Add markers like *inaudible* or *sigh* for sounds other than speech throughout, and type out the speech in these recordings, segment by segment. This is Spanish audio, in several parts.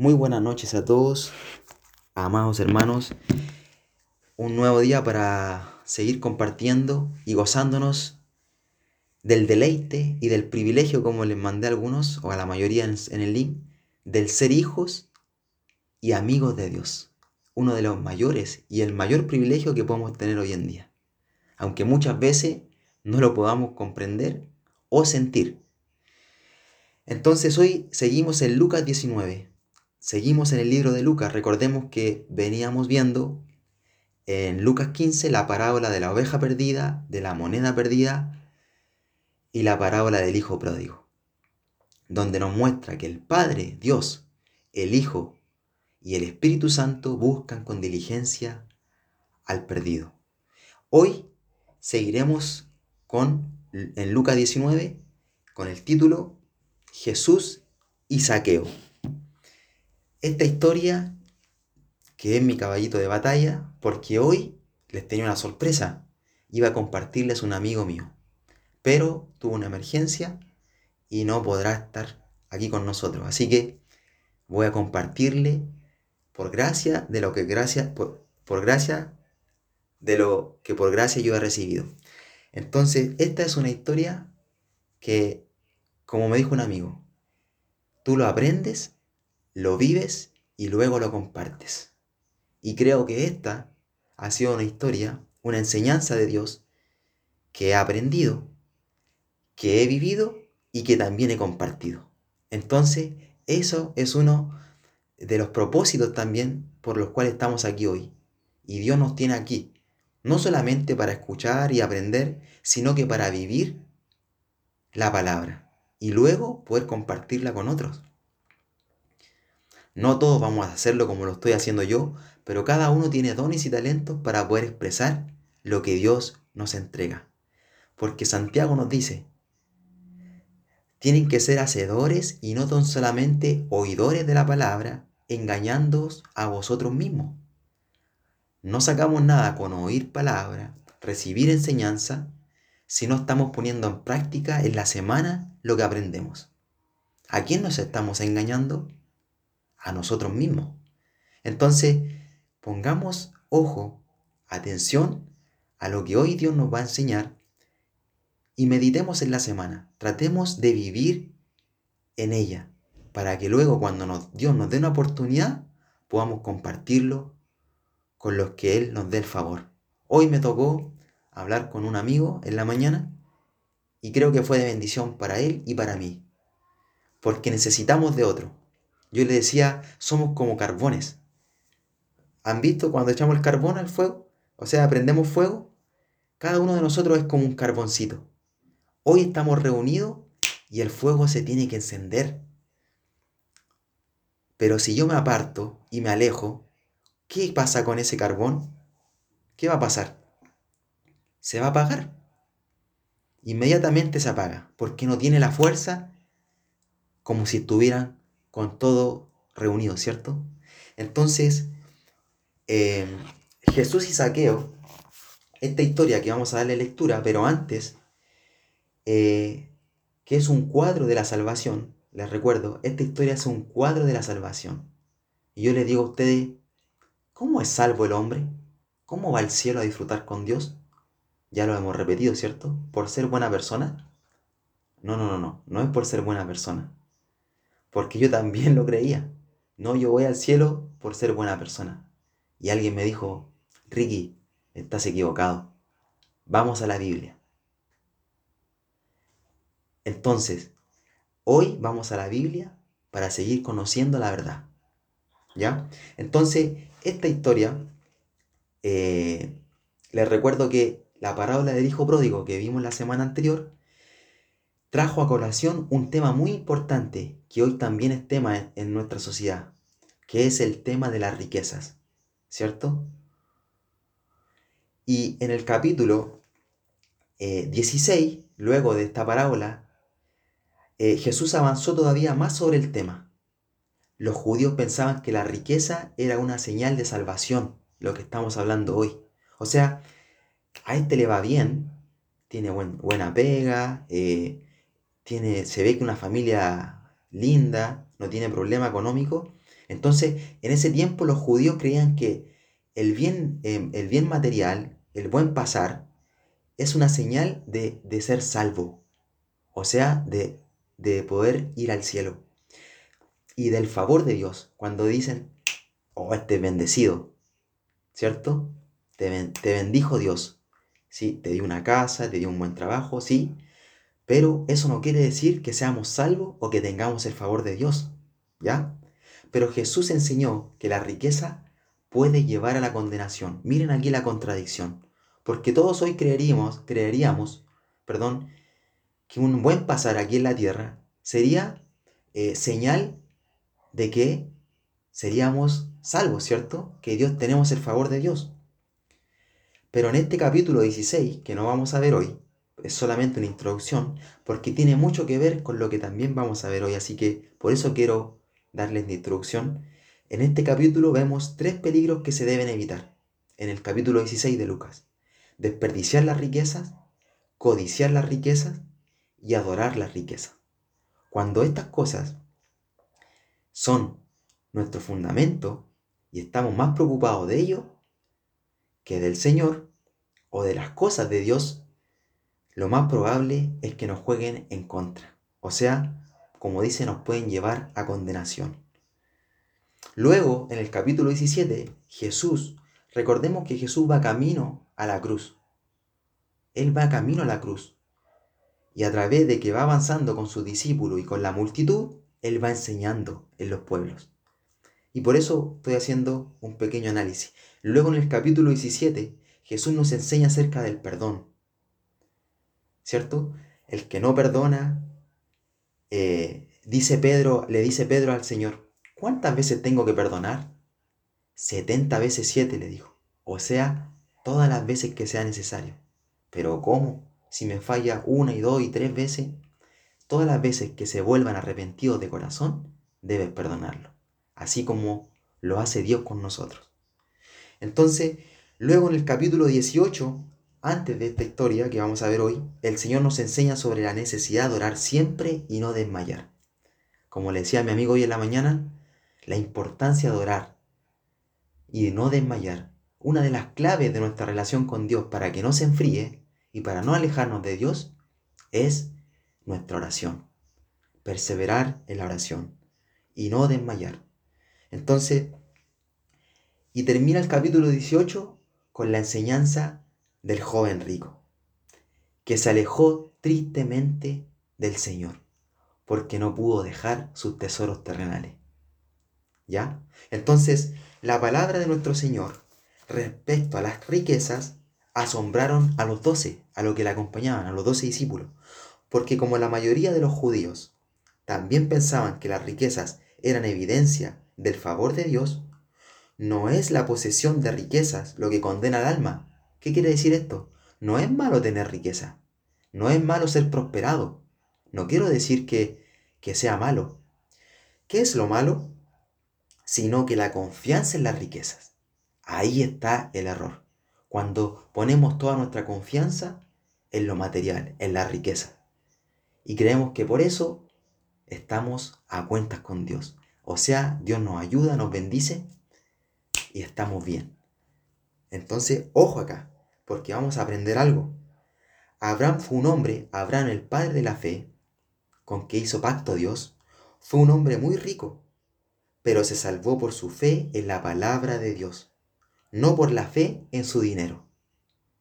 Muy buenas noches a todos, amados hermanos. Un nuevo día para seguir compartiendo y gozándonos del deleite y del privilegio, como les mandé a algunos, o a la mayoría en, el link, del ser hijos y amigos de Dios. Uno de los mayores y el mayor privilegio que podemos tener hoy en día. Aunque muchas veces no lo podamos comprender o sentir. Entonces hoy seguimos en Lucas 19 Seguimos en el libro de Lucas. Recordemos que veníamos viendo en Lucas 15 la parábola de la oveja perdida, de la moneda perdida y la parábola del hijo pródigo, donde nos muestra que el Padre, Dios, el Hijo y el Espíritu Santo buscan con diligencia al perdido. Hoy seguiremos con en Lucas 19 con el título Jesús y Saqueo. Esta historia, que es mi caballito de batalla, porque hoy les tenía una sorpresa. Iba a compartirles un amigo mío, pero tuvo una emergencia y no podrá estar aquí con nosotros. Así que voy a compartirle por gracia de lo que gracia, por, por gracia de lo que por gracia yo he recibido. Entonces, esta es una historia que, como me dijo un amigo, tú lo aprendes lo vives y luego lo compartes. Y creo que esta ha sido una historia, una enseñanza de Dios que he aprendido, que he vivido y que también he compartido. Entonces, eso es uno de los propósitos también por los cuales estamos aquí hoy. Y Dios nos tiene aquí, no solamente para escuchar y aprender, sino que para vivir la palabra y luego poder compartirla con otros. No todos vamos a hacerlo como lo estoy haciendo yo, pero cada uno tiene dones y talentos para poder expresar lo que Dios nos entrega. Porque Santiago nos dice, tienen que ser hacedores y no tan solamente oidores de la palabra, engañándoos a vosotros mismos. No sacamos nada con oír palabra, recibir enseñanza, si no estamos poniendo en práctica en la semana lo que aprendemos. ¿A quién nos estamos engañando? A nosotros mismos. Entonces, pongamos ojo, atención a lo que hoy Dios nos va a enseñar y meditemos en la semana. Tratemos de vivir en ella para que luego cuando Dios nos dé una oportunidad podamos compartirlo con los que Él nos dé el favor. Hoy me tocó hablar con un amigo en la mañana y creo que fue de bendición para él y para mí, porque necesitamos de otro. Yo le decía, somos como carbones. ¿Han visto cuando echamos el carbón al fuego? O sea, prendemos fuego. Cada uno de nosotros es como un carboncito. Hoy estamos reunidos y el fuego se tiene que encender. Pero si yo me aparto y me alejo, ¿qué pasa con ese carbón? ¿Qué va a pasar? Se va a apagar. Inmediatamente se apaga, porque no tiene la fuerza como si estuvieran con todo reunido, ¿cierto? Entonces, eh, Jesús y Saqueo, esta historia que vamos a darle lectura, pero antes, eh, que es un cuadro de la salvación, les recuerdo, esta historia es un cuadro de la salvación. Y yo les digo a ustedes, ¿cómo es salvo el hombre? ¿Cómo va al cielo a disfrutar con Dios? Ya lo hemos repetido, ¿cierto? ¿Por ser buena persona? No, no, no, no, no es por ser buena persona porque yo también lo creía. No, yo voy al cielo por ser buena persona. Y alguien me dijo, Ricky, estás equivocado. Vamos a la Biblia. Entonces, hoy vamos a la Biblia para seguir conociendo la verdad. ¿Ya? Entonces, esta historia, eh, les recuerdo que la parábola del hijo pródigo que vimos la semana anterior, trajo a colación un tema muy importante que hoy también es tema en nuestra sociedad, que es el tema de las riquezas, ¿cierto? Y en el capítulo 16, eh, luego de esta parábola, eh, Jesús avanzó todavía más sobre el tema. Los judíos pensaban que la riqueza era una señal de salvación, lo que estamos hablando hoy. O sea, a este le va bien, tiene buena pega, eh, se ve que una familia linda, no tiene problema económico, Entonces, en ese tiempo los judíos creían que el bien, em, el bien material, el buen pasar, es una señal de, ser salvo, o sea, de, de poder ir al cielo. Y del favor de Dios, cuando dicen, oh, este bendecido, ¿cierto? Te, te bendijo Dios. Sí, te dio una casa, te dio un buen trabajo, sí, pero eso no quiere decir que seamos salvos o que tengamos el favor de Dios, ¿ya? Pero Jesús enseñó que la riqueza puede llevar a la condenación. Miren aquí la contradicción. Porque todos hoy creeríamos, creeríamos, perdón, que un buen pasar aquí en la tierra sería eh, señal de que seríamos salvos, ¿cierto? Que Dios tenemos el favor de Dios. Pero en este capítulo 16, que no vamos a ver hoy, es solamente una introducción, porque tiene mucho que ver con lo que también vamos a ver hoy, así que por eso quiero darles la introducción. En este capítulo vemos tres peligros que se deben evitar, en el capítulo 16 de Lucas. Desperdiciar las riquezas, codiciar las riquezas y adorar las riquezas. Cuando estas cosas son nuestro fundamento y estamos más preocupados de ello que del Señor o de las cosas de Dios, lo más probable es que nos jueguen en contra. O sea, como dice, nos pueden llevar a condenación. Luego, en el capítulo 17, Jesús, recordemos que Jesús va camino a la cruz. Él va camino a la cruz. Y a través de que va avanzando con sus discípulos y con la multitud, Él va enseñando en los pueblos. Y por eso estoy haciendo un pequeño análisis. Luego en el capítulo 17, Jesús nos enseña acerca del perdón. ¿Cierto? El que no perdona, eh, dice Pedro, le dice Pedro al Señor, ¿cuántas veces tengo que perdonar? 70 veces 7 le dijo, o sea, todas las veces que sea necesario. Pero ¿cómo? Si me falla una y dos y tres veces, todas las veces que se vuelvan arrepentidos de corazón, debes perdonarlo, así como lo hace Dios con nosotros. Entonces, luego en el capítulo 18 antes de esta historia que vamos a ver hoy, el Señor nos enseña sobre la necesidad de orar siempre y no desmayar. Como le decía a mi amigo hoy en la mañana, la importancia de orar y de no desmayar. Una de las claves de nuestra relación con Dios para que no se enfríe y para no alejarnos de Dios es nuestra oración. Perseverar en la oración y no desmayar. Entonces, y termina el capítulo 18 con la enseñanza del joven rico, que se alejó tristemente del Señor, porque no pudo dejar sus tesoros terrenales. ¿Ya? Entonces, la palabra de nuestro Señor respecto a las riquezas asombraron a los doce, a los que le acompañaban, a los doce discípulos, porque como la mayoría de los judíos también pensaban que las riquezas eran evidencia del favor de Dios, no es la posesión de riquezas lo que condena al alma, ¿Qué quiere decir esto? No es malo tener riqueza. No es malo ser prosperado. No quiero decir que, que sea malo. ¿Qué es lo malo? Sino que la confianza en las riquezas. Ahí está el error. Cuando ponemos toda nuestra confianza en lo material, en la riqueza. Y creemos que por eso estamos a cuentas con Dios. O sea, Dios nos ayuda, nos bendice y estamos bien. Entonces, ojo acá, porque vamos a aprender algo. Abraham fue un hombre, Abraham el padre de la fe, con que hizo pacto Dios, fue un hombre muy rico, pero se salvó por su fe en la palabra de Dios, no por la fe en su dinero.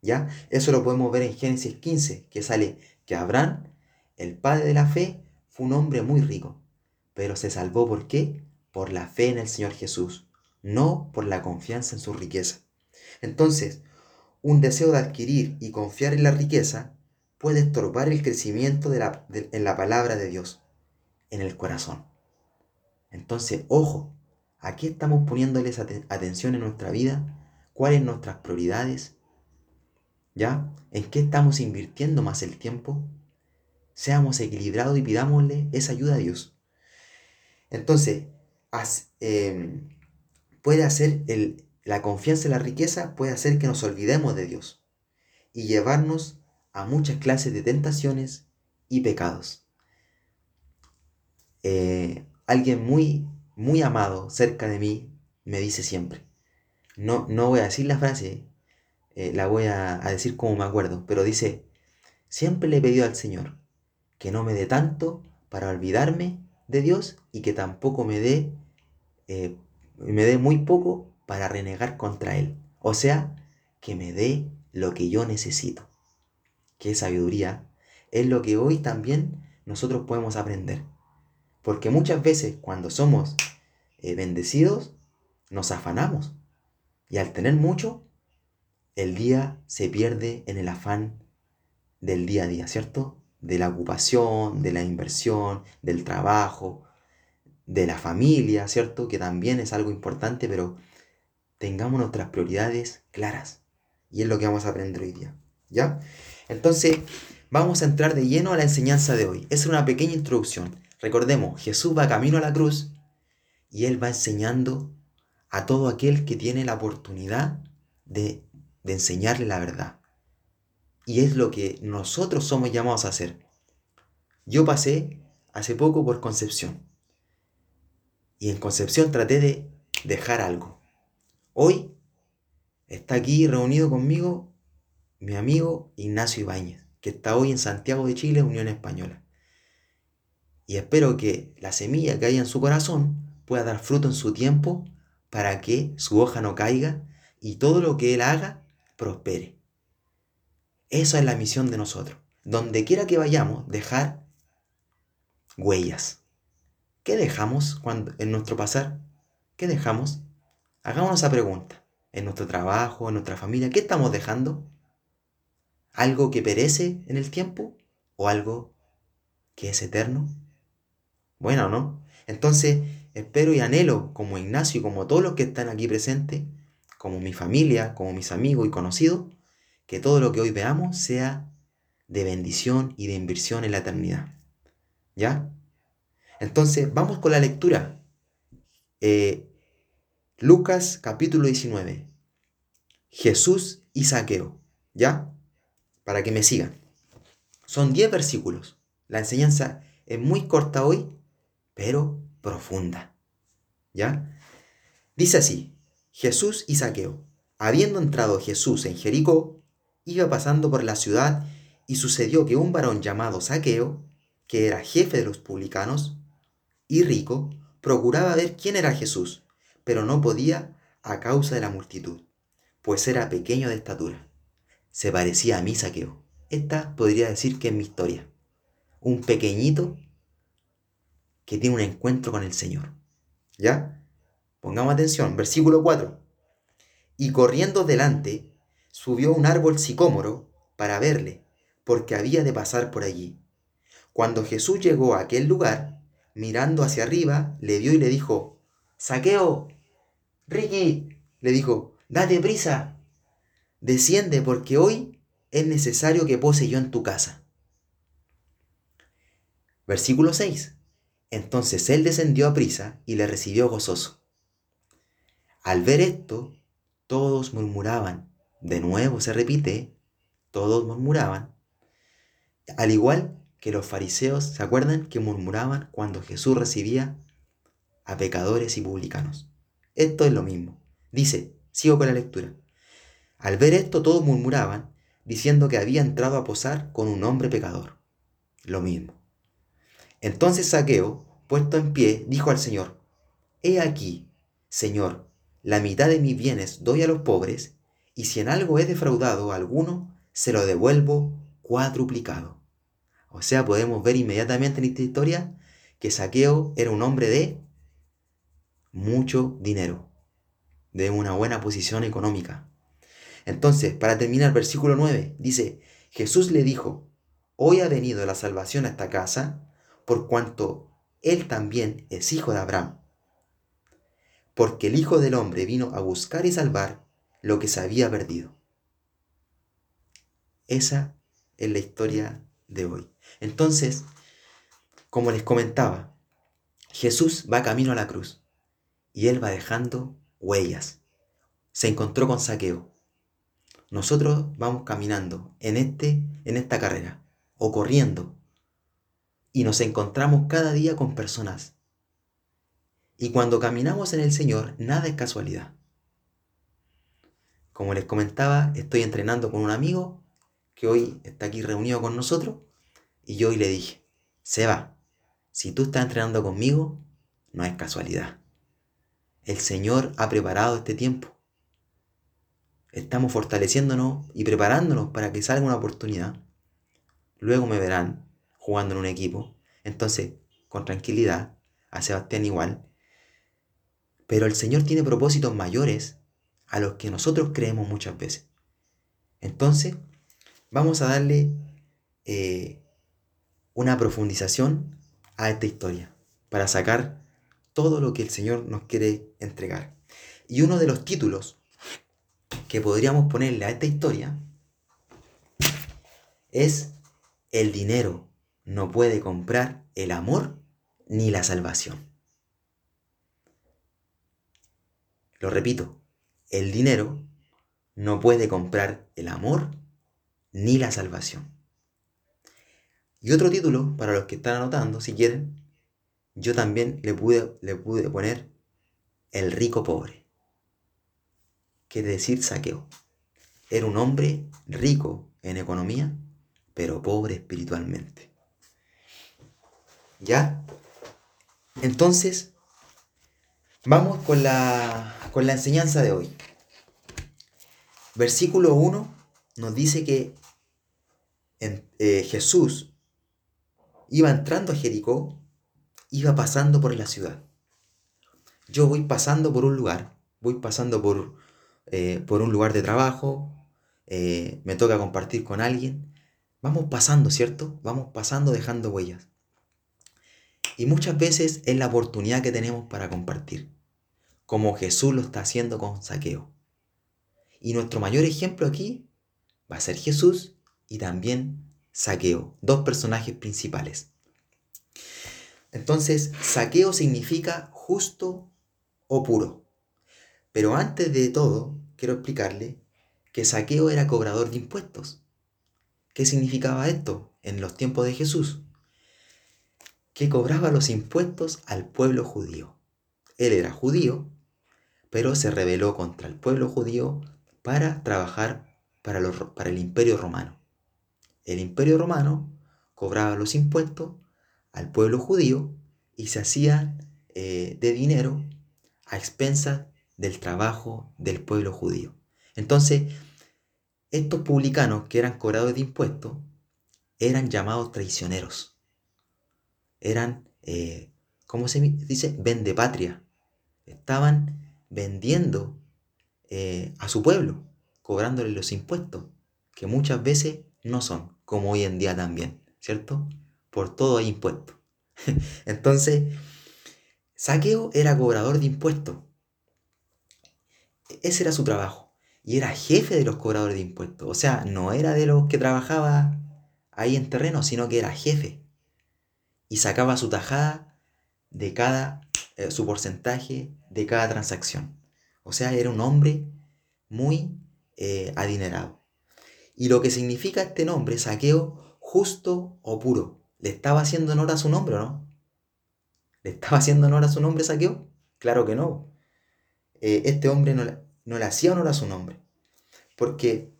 ¿Ya? Eso lo podemos ver en Génesis 15, que sale que Abraham, el padre de la fe, fue un hombre muy rico, pero se salvó por qué? Por la fe en el Señor Jesús, no por la confianza en su riqueza. Entonces, un deseo de adquirir y confiar en la riqueza puede estorbar el crecimiento de la, en la palabra de Dios, en el corazón. Entonces, ojo, aquí estamos poniéndoles atención en nuestra vida, cuáles nuestras prioridades, ¿ya? ¿En qué estamos invirtiendo más el tiempo? Seamos equilibrados y pidámosle esa ayuda a Dios. Entonces, em, puede hacer el, la confianza en la riqueza puede hacer que nos olvidemos de Dios y llevarnos a muchas clases de tentaciones y pecados. Eh, alguien muy, muy amado cerca de mí me dice siempre. No, no voy a decir la frase, eh, la voy a, decir como me acuerdo, pero dice, siempre le he pedido al Señor que no me dé tanto para olvidarme de Dios y que tampoco me dé, eh, me dé muy poco para renegar contra Él. O sea, que me dé lo que yo necesito. Qué sabiduría es lo que hoy también nosotros podemos aprender. Porque muchas veces cuando somos eh, bendecidos, nos afanamos. Y al tener mucho, el día se pierde en el afán del día a día, ¿cierto? De la ocupación, de la inversión, del trabajo, de la familia, ¿cierto? Que también es algo importante, pero tengamos nuestras prioridades claras. Y es lo que vamos a aprender hoy día, ¿ya? Entonces, vamos a entrar de lleno a la enseñanza de hoy. Es una pequeña introducción. Recordemos, Jesús va camino a la cruz y Él va enseñando a todo aquel que tiene la oportunidad de, de enseñarle la verdad. Y es lo que nosotros somos llamados a hacer. Yo pasé hace poco por Concepción. Y en Concepción traté de dejar algo. Hoy está aquí reunido conmigo mi amigo Ignacio Ibáñez, que está hoy en Santiago de Chile, Unión Española. Y espero que la semilla que hay en su corazón pueda dar fruto en su tiempo para que su hoja no caiga y todo lo que él haga prospere. Esa es la misión de nosotros. Donde quiera que vayamos, dejar huellas. ¿Qué dejamos cuando, en nuestro pasar? ¿Qué dejamos? Hagámonos esa pregunta. En nuestro trabajo, en nuestra familia, ¿qué estamos dejando? ¿Algo que perece en el tiempo? ¿O algo que es eterno? Bueno, ¿no? Entonces, espero y anhelo, como Ignacio y como todos los que están aquí presentes, como mi familia, como mis amigos y conocidos, que todo lo que hoy veamos sea de bendición y de inversión en la eternidad. ¿Ya? Entonces, vamos con la lectura. Eh, Lucas capítulo 19. Jesús y Saqueo. ¿Ya? Para que me sigan. Son 10 versículos. La enseñanza es muy corta hoy, pero profunda. ¿Ya? Dice así, Jesús y Saqueo. Habiendo entrado Jesús en Jericó, iba pasando por la ciudad y sucedió que un varón llamado Saqueo, que era jefe de los publicanos y rico, procuraba ver quién era Jesús, pero no podía a causa de la multitud, pues era pequeño de estatura. Se parecía a mí Saqueo. Esta podría decir que es mi historia. Un pequeñito que tiene un encuentro con el Señor. ¿Ya? Pongamos atención, versículo 4. Y corriendo delante, subió un árbol sicómoro para verle, porque había de pasar por allí. Cuando Jesús llegó a aquel lugar, mirando hacia arriba, le vio y le dijo, Saqueo, Ricky, le dijo, date prisa, desciende porque hoy es necesario que pose yo en tu casa. Versículo 6. Entonces él descendió a prisa y le recibió gozoso. Al ver esto, todos murmuraban. De nuevo se repite, todos murmuraban. Al igual que los fariseos, ¿se acuerdan que murmuraban cuando Jesús recibía a pecadores y publicanos? Esto es lo mismo. Dice, sigo con la lectura. Al ver esto todos murmuraban, diciendo que había entrado a posar con un hombre pecador. Lo mismo. Entonces Saqueo, puesto en pie, dijo al Señor, He aquí, Señor, la mitad de mis bienes doy a los pobres, y si en algo he defraudado a alguno, se lo devuelvo cuadruplicado. O sea, podemos ver inmediatamente en esta historia que Saqueo era un hombre de mucho dinero, de una buena posición económica. Entonces, para terminar, versículo 9 dice, Jesús le dijo, hoy ha venido la salvación a esta casa, por cuanto él también es hijo de Abraham. Porque el Hijo del Hombre vino a buscar y salvar lo que se había perdido. Esa es la historia de hoy. Entonces, como les comentaba, Jesús va camino a la cruz y él va dejando huellas. Se encontró con Saqueo. Nosotros vamos caminando en este en esta carrera o corriendo y nos encontramos cada día con personas Y cuando caminamos en el Señor, nada es casualidad. Como les comentaba, estoy entrenando con un amigo que hoy está aquí reunido con nosotros y yo hoy le dije, Seba, si tú estás entrenando conmigo, no es casualidad. El Señor ha preparado este tiempo. Estamos fortaleciéndonos y preparándonos para que salga una oportunidad. Luego me verán jugando en un equipo. Entonces, con tranquilidad, a Sebastián igual. Pero el Señor tiene propósitos mayores a los que nosotros creemos muchas veces. Entonces, vamos a darle eh, una profundización a esta historia para sacar todo lo que el Señor nos quiere entregar. Y uno de los títulos que podríamos ponerle a esta historia es El dinero no puede comprar el amor ni la salvación. Lo repito, el dinero no puede comprar el amor ni la salvación. Y otro título, para los que están anotando, si quieren, yo también le pude, le pude poner El rico pobre. Quiere decir saqueo. Era un hombre rico en economía, pero pobre espiritualmente. ¿Ya? Entonces, vamos con la, con la enseñanza de hoy. Versículo 1 nos dice que eh, Jesús iba entrando a Jericó, iba pasando por la ciudad. Yo voy pasando por un lugar, voy pasando por, eh, por un lugar de trabajo, eh, me toca compartir con alguien. Vamos pasando, ¿cierto? Vamos pasando dejando huellas. Y muchas veces es la oportunidad que tenemos para compartir, como Jesús lo está haciendo con saqueo. Y nuestro mayor ejemplo aquí va a ser Jesús y también Saqueo, dos personajes principales. Entonces, saqueo significa justo o puro. Pero antes de todo, quiero explicarle que saqueo era cobrador de impuestos. ¿Qué significaba esto en los tiempos de Jesús? Que cobraba los impuestos al pueblo judío. Él era judío, pero se rebeló contra el pueblo judío para trabajar para, para el imperio romano. El imperio romano cobraba los impuestos al pueblo judío y se hacía eh, de dinero a expensas del trabajo del pueblo judío. Entonces, estos publicanos que eran cobrados de impuestos eran llamados traicioneros. Eran, eh, ¿cómo se dice? Vende patria. Estaban vendiendo eh, a su pueblo, cobrándole los impuestos, que muchas veces no son, como hoy en día también, ¿cierto? Por todo hay impuestos. *laughs* Entonces, Saqueo era cobrador de impuestos. Ese era su trabajo. Y era jefe de los cobradores de impuestos. O sea, no era de los que trabajaba ahí en terreno, sino que era jefe. Y sacaba su tajada de cada, eh, su porcentaje de cada transacción. O sea, era un hombre muy eh, adinerado. Y lo que significa este nombre, saqueo, justo o puro. ¿Le estaba haciendo honor a su nombre o no? ¿Le estaba haciendo honor a su nombre saqueo? Claro que no. Eh, este hombre no, le hacía honor a su nombre. Porque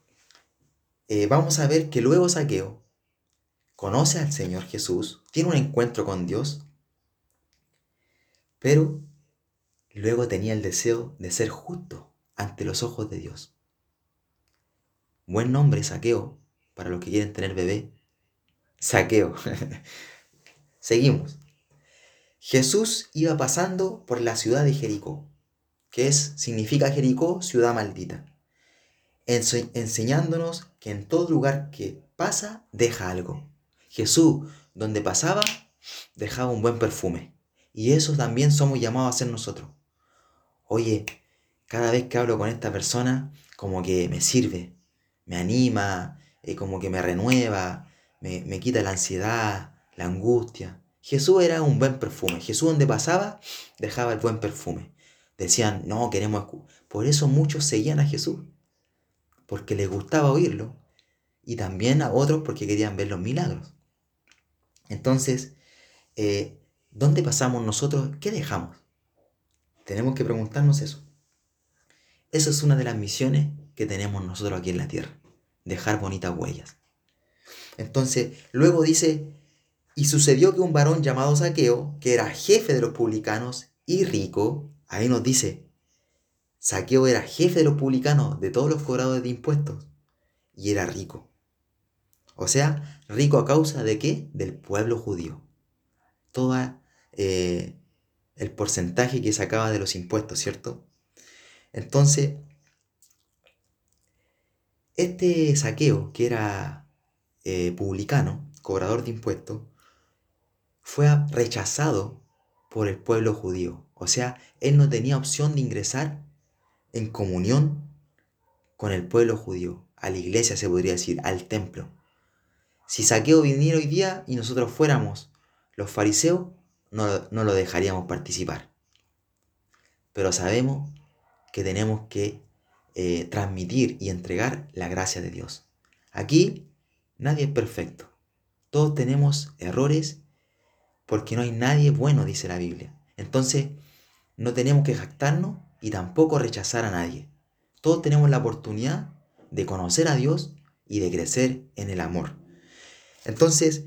eh, vamos a ver que luego saqueo conoce al Señor Jesús, tiene un encuentro con Dios, pero luego tenía el deseo de ser justo ante los ojos de Dios. Buen nombre, saqueo, para los que quieren tener bebé. Saqueo. *laughs* Seguimos. Jesús iba pasando por la ciudad de Jericó, que es, significa Jericó, ciudad maldita, enseñándonos que en todo lugar que pasa, deja algo. Jesús, donde pasaba, dejaba un buen perfume. Y eso también somos llamados a hacer nosotros oye, cada vez que hablo con esta persona, como que me sirve, me anima, eh, como que me renueva, me, me quita la ansiedad, la angustia. Jesús era un buen perfume. Jesús donde pasaba dejaba el buen perfume. Decían, no, queremos... Por eso muchos seguían a Jesús, porque les gustaba oírlo, y también a otros porque querían ver los milagros. Entonces, eh, ¿dónde pasamos nosotros? ¿Qué dejamos? tenemos que preguntarnos eso. Esa es una de las misiones que tenemos nosotros aquí en la tierra, dejar bonitas huellas. Entonces, luego dice, y sucedió que un varón llamado Saqueo, que era jefe de los publicanos y rico, ahí nos dice, Saqueo era jefe de los publicanos, de todos los cobradores de impuestos, y era rico. O sea, rico a causa de qué? Del pueblo judío. Todo eh, el porcentaje que sacaba de los impuestos, ¿cierto? Entonces, este saqueo, que era eh, publicano, cobrador de impuestos, fue rechazado por el pueblo judío. O sea, él no tenía opción de ingresar en comunión con el pueblo judío, a la iglesia se podría decir, al templo. Si Saqueo viniera hoy día y nosotros fuéramos los fariseos, no, no lo dejaríamos participar. Pero sabemos que tenemos que eh, transmitir y entregar la gracia de Dios. Aquí nadie es perfecto. Todos tenemos errores porque no hay nadie bueno, dice la Biblia. Entonces, no tenemos que jactarnos y tampoco rechazar a nadie. Todos tenemos la oportunidad de conocer a Dios y de crecer en el amor. Entonces,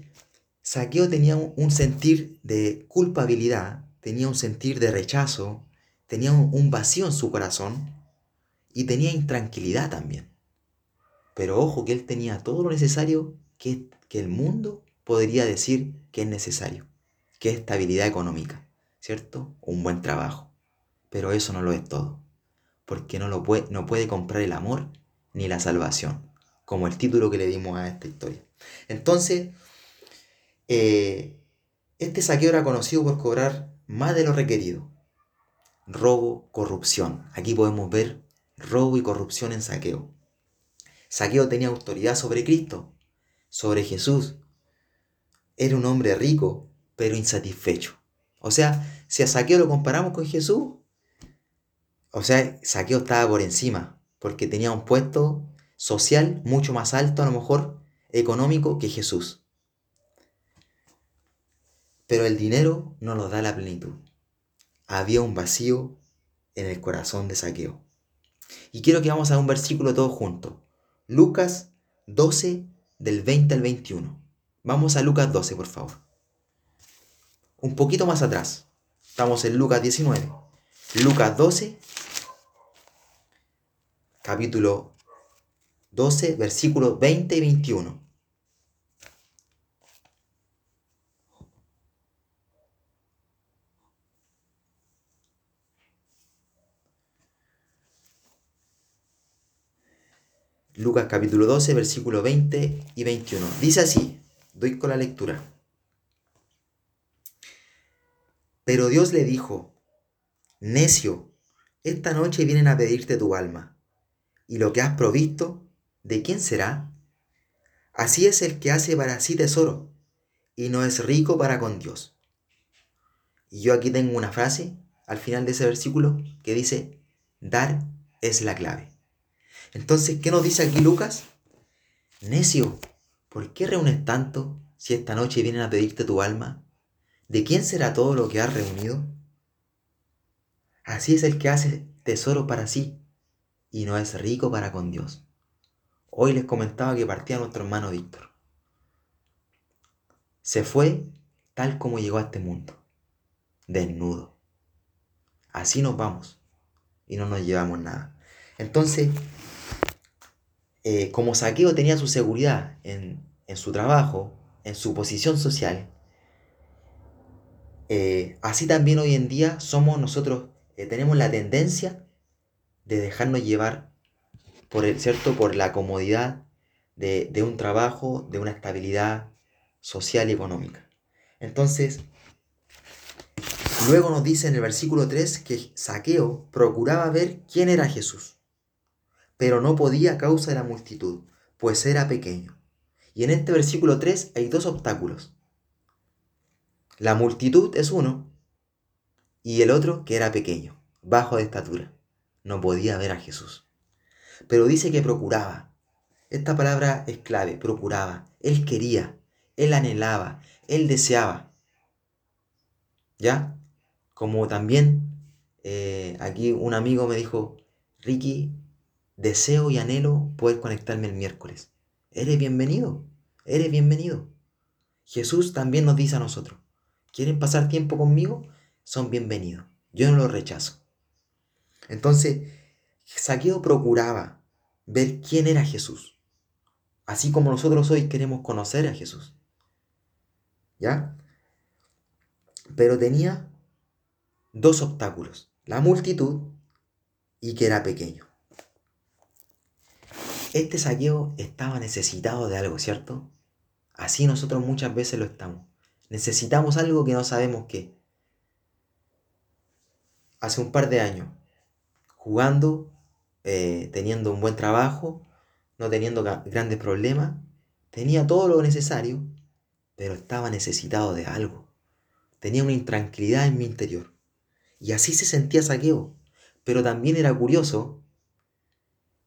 Saqueo tenía un sentir de culpabilidad, tenía un sentir de rechazo, tenía un vacío en su corazón y tenía intranquilidad también. Pero ojo que él tenía todo lo necesario que, que el mundo podría decir que es necesario, que es estabilidad económica, ¿cierto? Un buen trabajo. Pero eso no lo es todo, porque no, lo puede, no puede comprar el amor ni la salvación, como el título que le dimos a esta historia. Entonces, eh, este saqueo era conocido por cobrar más de lo requerido, robo, corrupción. Aquí podemos ver robo y corrupción en saqueo. Saqueo tenía autoridad sobre Cristo, sobre Jesús. Era un hombre rico, pero insatisfecho. O sea, si a Saqueo lo comparamos con Jesús, o sea, Saqueo estaba por encima, porque tenía un puesto social mucho más alto, a lo mejor económico, que Jesús. Pero el dinero no nos da la plenitud había un vacío en el corazón de Saqueo. Y quiero que vamos a un versículo todos juntos. Lucas 12 del 20 al 21. Vamos a Lucas 12, por favor. Un poquito más atrás. Estamos en Lucas 19. Lucas 12, capítulo 12, versículos 20 y 21. Lucas capítulo 12, versículo 20 y 21. Dice así, doy con la lectura. Pero Dios le dijo, necio, esta noche vienen a pedirte tu alma, y lo que has provisto, ¿de quién será? Así es el que hace para sí tesoro, y no es rico para con Dios. Y yo aquí tengo una frase al final de ese versículo que dice, dar es la clave. Entonces, ¿qué nos dice aquí Lucas? Necio, ¿por qué reúnes tanto si esta noche vienen a pedirte tu alma? ¿De quién será todo lo que has reunido? Así es el que hace tesoro para sí y no es rico para con Dios. Hoy les comentaba que partía nuestro hermano Víctor. Se fue tal como llegó a este mundo, desnudo. Así nos vamos y no nos llevamos nada. Entonces, eh, como Saqueo tenía su seguridad en, su trabajo, en su posición social, eh, así también hoy en día somos nosotros, eh, tenemos la tendencia de dejarnos llevar por el cierto, por la comodidad de, de un trabajo, de una estabilidad social y económica. Entonces, luego nos dice en el versículo 3 que Saqueo procuraba ver quién era Jesús pero no podía a causa de la multitud, pues era pequeño. Y en este versículo 3 hay dos obstáculos. La multitud es uno, y el otro que era pequeño, bajo de estatura. No podía ver a Jesús. Pero dice que procuraba. Esta palabra es clave, procuraba. Él quería, él anhelaba, él deseaba. ¿Ya? Como también eh, aquí un amigo me dijo, Ricky, deseo y anhelo poder conectarme el miércoles. Eres bienvenido, eres bienvenido. Jesús también nos dice a nosotros, ¿quieren pasar tiempo conmigo? Son bienvenidos. Yo no los rechazo. Entonces, Saqueo procuraba ver quién era Jesús. Así como nosotros hoy queremos conocer a Jesús. ¿Ya? Pero tenía dos obstáculos. La multitud y que era pequeño. Este saqueo estaba necesitado de algo, ¿cierto? Así nosotros muchas veces lo estamos. Necesitamos algo que no sabemos qué. Hace un par de años, jugando, eh, teniendo un buen trabajo, no teniendo grandes problemas, tenía todo lo necesario, pero estaba necesitado de algo. Tenía una intranquilidad en mi interior. Y así se sentía Saqueo. Pero también era curioso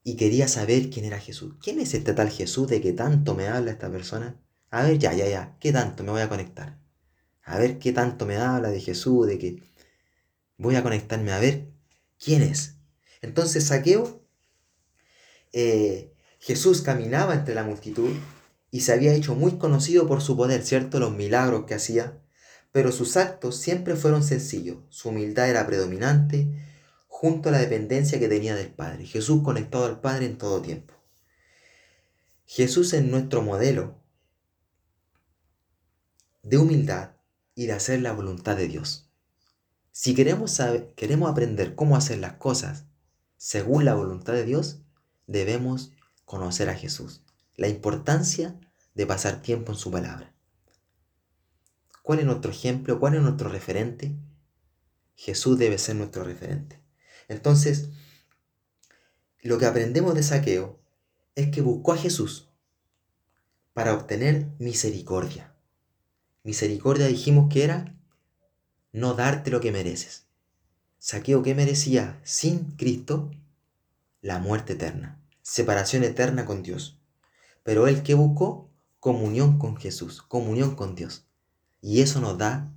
y quería saber quién era Jesús. ¿Quién es este tal Jesús de que tanto me habla esta persona? A ver, ya, ya, ya, ¿qué tanto me voy a conectar? A ver qué tanto me habla de Jesús, de que voy a conectarme a ver quién es. Entonces Saqueo, eh, Jesús caminaba entre la multitud y se había hecho muy conocido por su poder, ¿cierto? Los milagros que hacía, pero sus actos siempre fueron sencillos. Su humildad era predominante junto a la dependencia que tenía del Padre. Jesús conectado al Padre en todo tiempo. Jesús es nuestro modelo de humildad y de hacer la voluntad de Dios. Si queremos, saber, queremos aprender cómo hacer las cosas según la voluntad de Dios, debemos conocer a Jesús. La importancia de pasar tiempo en su palabra. ¿Cuál es nuestro ejemplo? ¿Cuál es nuestro referente? Jesús debe ser nuestro referente. Entonces, lo que aprendemos de Saqueo es que buscó a Jesús para obtener misericordia. Misericordia dijimos que era no darte lo que mereces. Saqueo que merecía sin Cristo la muerte eterna, separación eterna con Dios. Pero él que buscó comunión con Jesús, comunión con Dios. Y eso nos da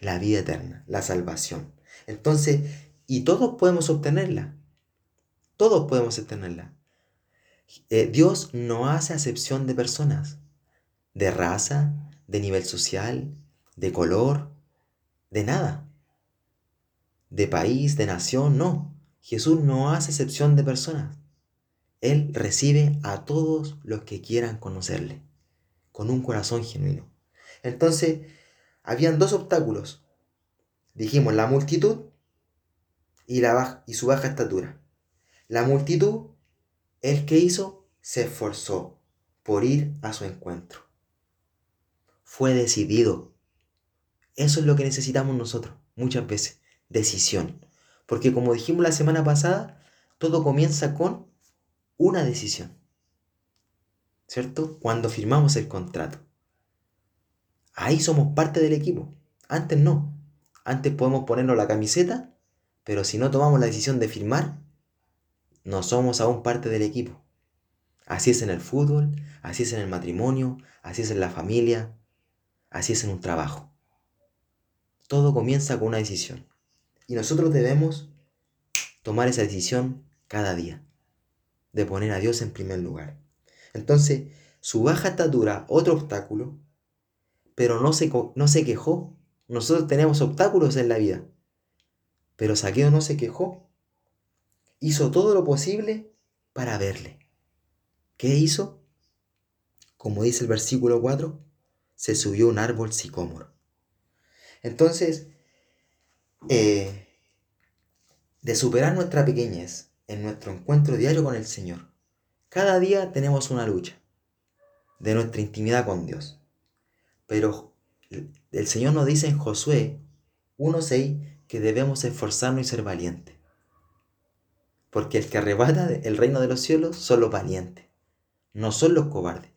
la vida eterna, la salvación. Entonces, y todos podemos obtenerla. Todos podemos obtenerla. Eh, Dios no hace acepción de personas, de raza, de nivel social, de color, de nada. De país, de nación, no. Jesús no hace excepción de personas. Él recibe a todos los que quieran conocerle, con un corazón genuino. Entonces, habían dos obstáculos. Dijimos la multitud y, la y su baja estatura. La multitud, el que hizo, se esforzó por ir a su encuentro fue decidido. Eso es lo que necesitamos nosotros muchas veces, decisión. Porque como dijimos la semana pasada, todo comienza con una decisión. ¿Cierto? Cuando firmamos el contrato. Ahí somos parte del equipo. Antes no. Antes podemos ponernos la camiseta, pero si no tomamos la decisión de firmar, no somos aún parte del equipo. Así es en el fútbol, así es en el matrimonio, así es en la familia, Así es en un trabajo. Todo comienza con una decisión. Y nosotros debemos tomar esa decisión cada día. De poner a Dios en primer lugar. Entonces, su baja estatura, otro obstáculo, pero no se, no se quejó. Nosotros tenemos obstáculos en la vida. Pero Saqueo no se quejó. Hizo todo lo posible para verle. ¿Qué hizo? Como dice el versículo 4, se subió un árbol sicómoro. Entonces, eh, de superar nuestra pequeñez en nuestro encuentro diario con el Señor, cada día tenemos una lucha de nuestra intimidad con Dios. Pero el Señor nos dice en Josué 1.6 que debemos esforzarnos y ser valientes. Porque el que arrebata el reino de los cielos son los valientes, no son los cobardes.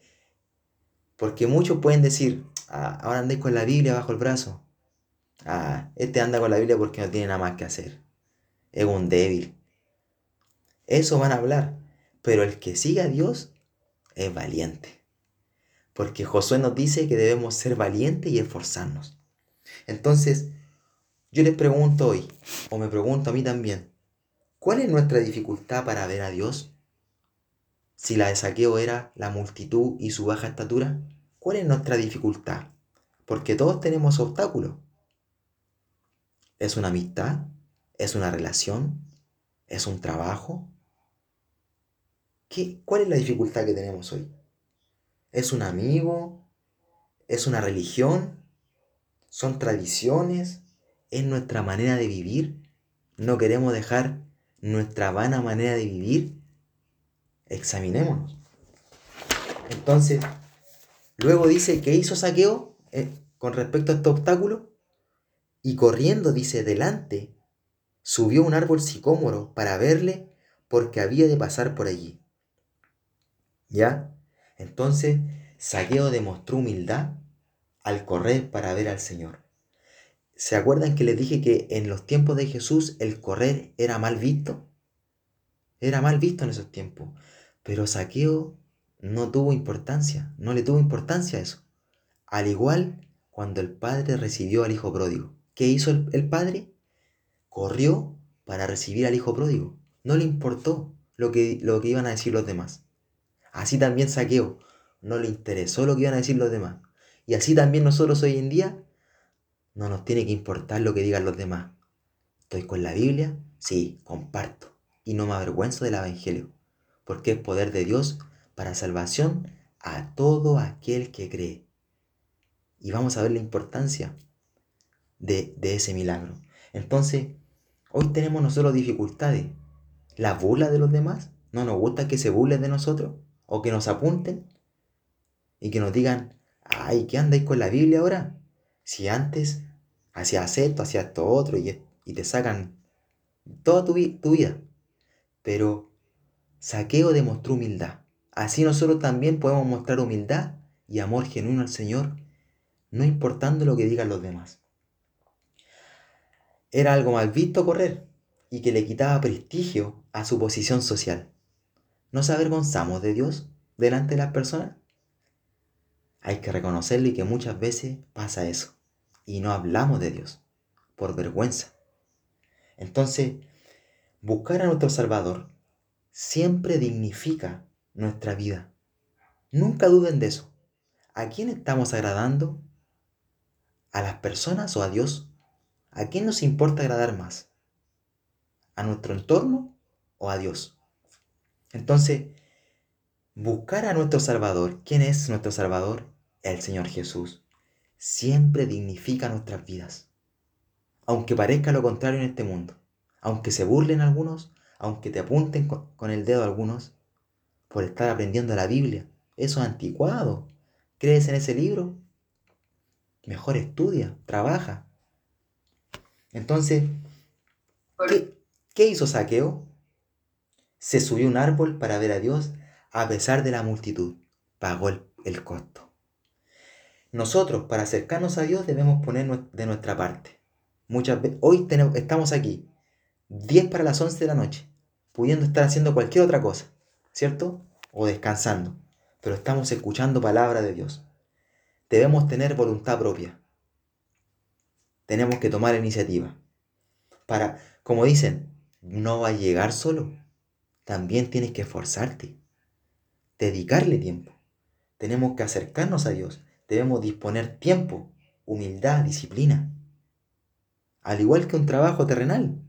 Porque muchos pueden decir, ah, ahora andéis con la Biblia bajo el brazo. Ah, este anda con la Biblia porque no tiene nada más que hacer. Es un débil. Eso van a hablar. Pero el que siga a Dios es valiente. Porque Josué nos dice que debemos ser valientes y esforzarnos. Entonces, Yo les pregunto hoy, o me pregunto a mí también, ¿cuál es nuestra dificultad para ver a Dios? Si la de saqueo era la multitud y su baja estatura, ¿cuál es nuestra dificultad? Porque todos tenemos obstáculos. ¿Es una amistad? ¿Es una relación? ¿Es un trabajo? ¿Qué, ¿Cuál es la dificultad que tenemos hoy? ¿Es un amigo? ¿Es una religión? ¿Son tradiciones? ¿Es nuestra manera de vivir? ¿No queremos dejar nuestra vana manera de vivir? Examinémonos. Entonces, luego dice que hizo saqueo eh, con respecto a este obstáculo y corriendo, dice, delante, subió un árbol sicómoro para verle porque había de pasar por allí. ¿Ya? Entonces, Saqueo demostró humildad al correr para ver al Señor. ¿Se acuerdan que les dije que en los tiempos de Jesús el correr era mal visto? Era mal visto en esos tiempos. Pero Saqueo no tuvo importancia, no le tuvo importancia a eso. Al igual cuando el padre recibió al hijo pródigo. ¿Qué hizo el, padre? Corrió para recibir al hijo pródigo. No le importó lo que, lo que iban a decir los demás. Así también Saqueo no le interesó lo que iban a decir los demás. Y así también nosotros hoy en día no nos tiene que importar lo que digan los demás. ¿Estoy con la Biblia? Sí, comparto. Y no me avergüenzo del Evangelio, porque es poder de Dios para salvación a todo aquel que cree. Y vamos a ver la importancia de, de ese milagro. Entonces, hoy tenemos nosotros dificultades. La burla de los demás, no nos gusta que se burlen de nosotros o que nos apunten y que nos digan, ay, ¿qué andáis con la Biblia ahora? Si antes hacías esto, hacías esto otro y, y te sacan toda tu, vida. Pero Saqueo demostró humildad. Así nosotros también podemos mostrar humildad y amor genuino al Señor, no importando lo que digan los demás. Era algo mal visto correr y que le quitaba prestigio a su posición social. ¿Nos avergonzamos de Dios delante de las personas? Hay que reconocerlo y que muchas veces pasa eso. Y no hablamos de Dios por vergüenza. Entonces, buscar a nuestro Salvador siempre dignifica nuestra vida. Nunca duden de eso. ¿A quién estamos agradando? ¿A las personas o a Dios? ¿A quién nos importa agradar más? ¿A nuestro entorno o a Dios? Entonces, buscar a nuestro Salvador. ¿Quién es nuestro Salvador? El Señor Jesús. Siempre dignifica nuestras vidas. Aunque parezca lo contrario en este mundo. Aunque se burlen algunos, aunque te apunten con el dedo algunos, por estar aprendiendo la Biblia. Eso es anticuado. ¿Crees en ese libro? Mejor estudia, trabaja. Entonces, ¿qué, ¿qué hizo Saqueo? Se subió un árbol para ver a Dios a pesar de la multitud. Pagó el, costo. Nosotros, para acercarnos a Dios, debemos poner de nuestra parte. Muchas veces, hoy tenemos, estamos aquí, 10 para las 11 de la noche, pudiendo estar haciendo cualquier otra cosa, ¿cierto? O descansando, pero estamos escuchando palabra de Dios. Debemos tener voluntad propia. Tenemos que tomar iniciativa. Para, como dicen, no va a llegar solo. También tienes que esforzarte dedicarle tiempo. Tenemos que acercarnos a Dios. Debemos disponer tiempo, humildad, disciplina. Al igual que un trabajo terrenal.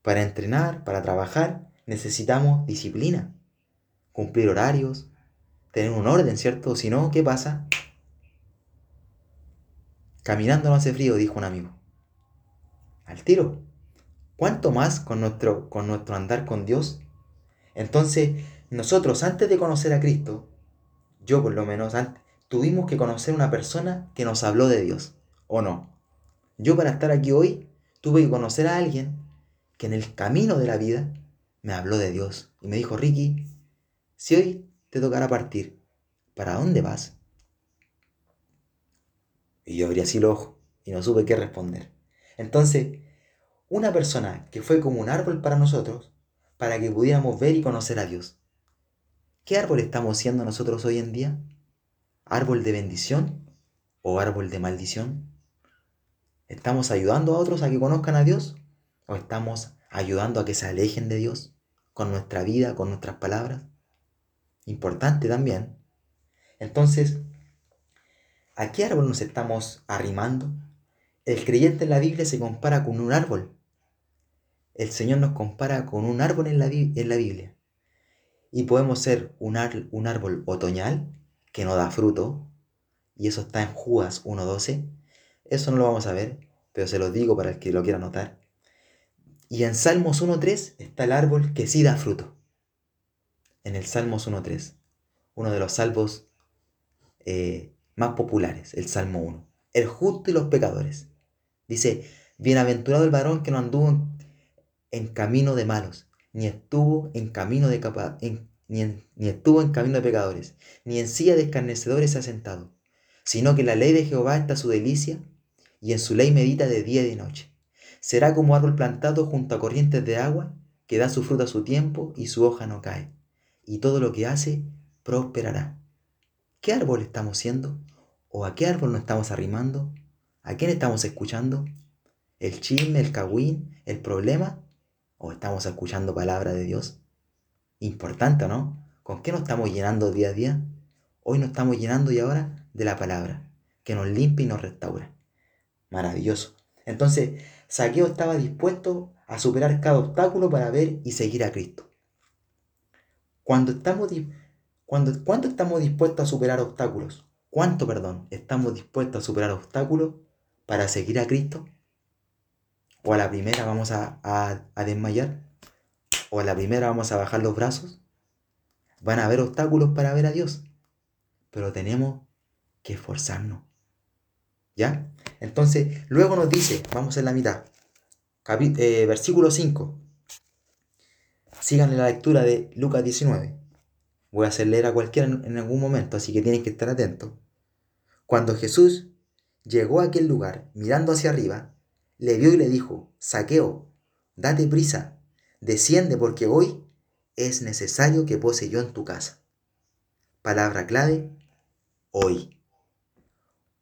Para entrenar, para trabajar, necesitamos disciplina. Cumplir horarios, tener un orden, ¿cierto? Si no, ¿qué pasa? Caminando no hace frío, dijo un amigo. Al tiro. ¿Cuánto más con nuestro, con nuestro andar con Dios? Entonces, nosotros antes de conocer a Cristo, yo por lo menos, tuvimos que conocer una persona que nos habló de Dios, ¿o no? Yo para estar aquí hoy tuve que conocer a alguien que en el camino de la vida me habló de Dios y me dijo, Ricky, si hoy te tocará partir, ¿para dónde vas? Y yo abrí así los ojos y no supe qué responder. Entonces, una persona que fue como un árbol para nosotros, para que pudiéramos ver y conocer a Dios. ¿Qué árbol estamos siendo nosotros hoy en día? ¿Árbol de bendición o árbol de maldición? ¿Estamos ayudando a otros a que conozcan a Dios? ¿O estamos ayudando a que se alejen de Dios con nuestra vida, con nuestras palabras? Importante también. Entonces, ¿a qué árbol nos estamos arrimando? El creyente en la Biblia se compara con un árbol. El Señor nos compara con un árbol en la, Biblia. Y podemos ser un, un árbol otoñal que no da fruto, y eso está en Judas 1.12. Eso no lo vamos a ver, pero se lo digo para el que lo quiera notar. Y en Salmos 1.3 está el árbol que sí da fruto. En el Salmos 1.3, uno de los salvos eh, más populares, el Salmo 1. El justo y los pecadores. Dice, bienaventurado el varón que no anduvo en, camino de malos, ni estuvo en camino de ni, estuvo en camino de pecadores, ni en silla de escarnecedores se ha sentado, sino que la ley de Jehová está su delicia, y en su ley medita de día y de noche. Será como árbol plantado junto a corrientes de agua, que da su fruto a su tiempo y su hoja no cae, y todo lo que hace prosperará. ¿Qué árbol estamos siendo? ¿O a qué árbol nos estamos arrimando? ¿A quién estamos escuchando? ¿El chisme, el cagüín, el problema? ¿O estamos escuchando palabra de Dios? Importante, ¿no? ¿Con qué nos estamos llenando día a día? Hoy nos estamos llenando y ahora de la palabra, que nos limpia y nos restaura. Maravilloso. Entonces, Saqueo estaba dispuesto a superar cada obstáculo para ver y seguir a Cristo. Cuando estamos, ¿Cuánto estamos dispuestos a superar obstáculos? ¿Cuánto, perdón, estamos dispuestos a superar obstáculos para seguir a Cristo? ¿O a la primera vamos a, a desmayar? ¿O a la primera vamos a bajar los brazos? Van a haber obstáculos para ver a Dios, pero tenemos que esforzarnos. ¿Ya? Entonces, luego nos dice, vamos en la mitad, eh, versículo 5. Sigan la lectura de Lucas 19. Voy a hacer leer a cualquiera en algún momento, así que tienen que estar atentos. Cuando Jesús llegó a aquel lugar, mirando hacia arriba, le vio y le dijo, Saqueo, date prisa, desciende porque hoy es necesario que pose yo en tu casa. Palabra clave, hoy.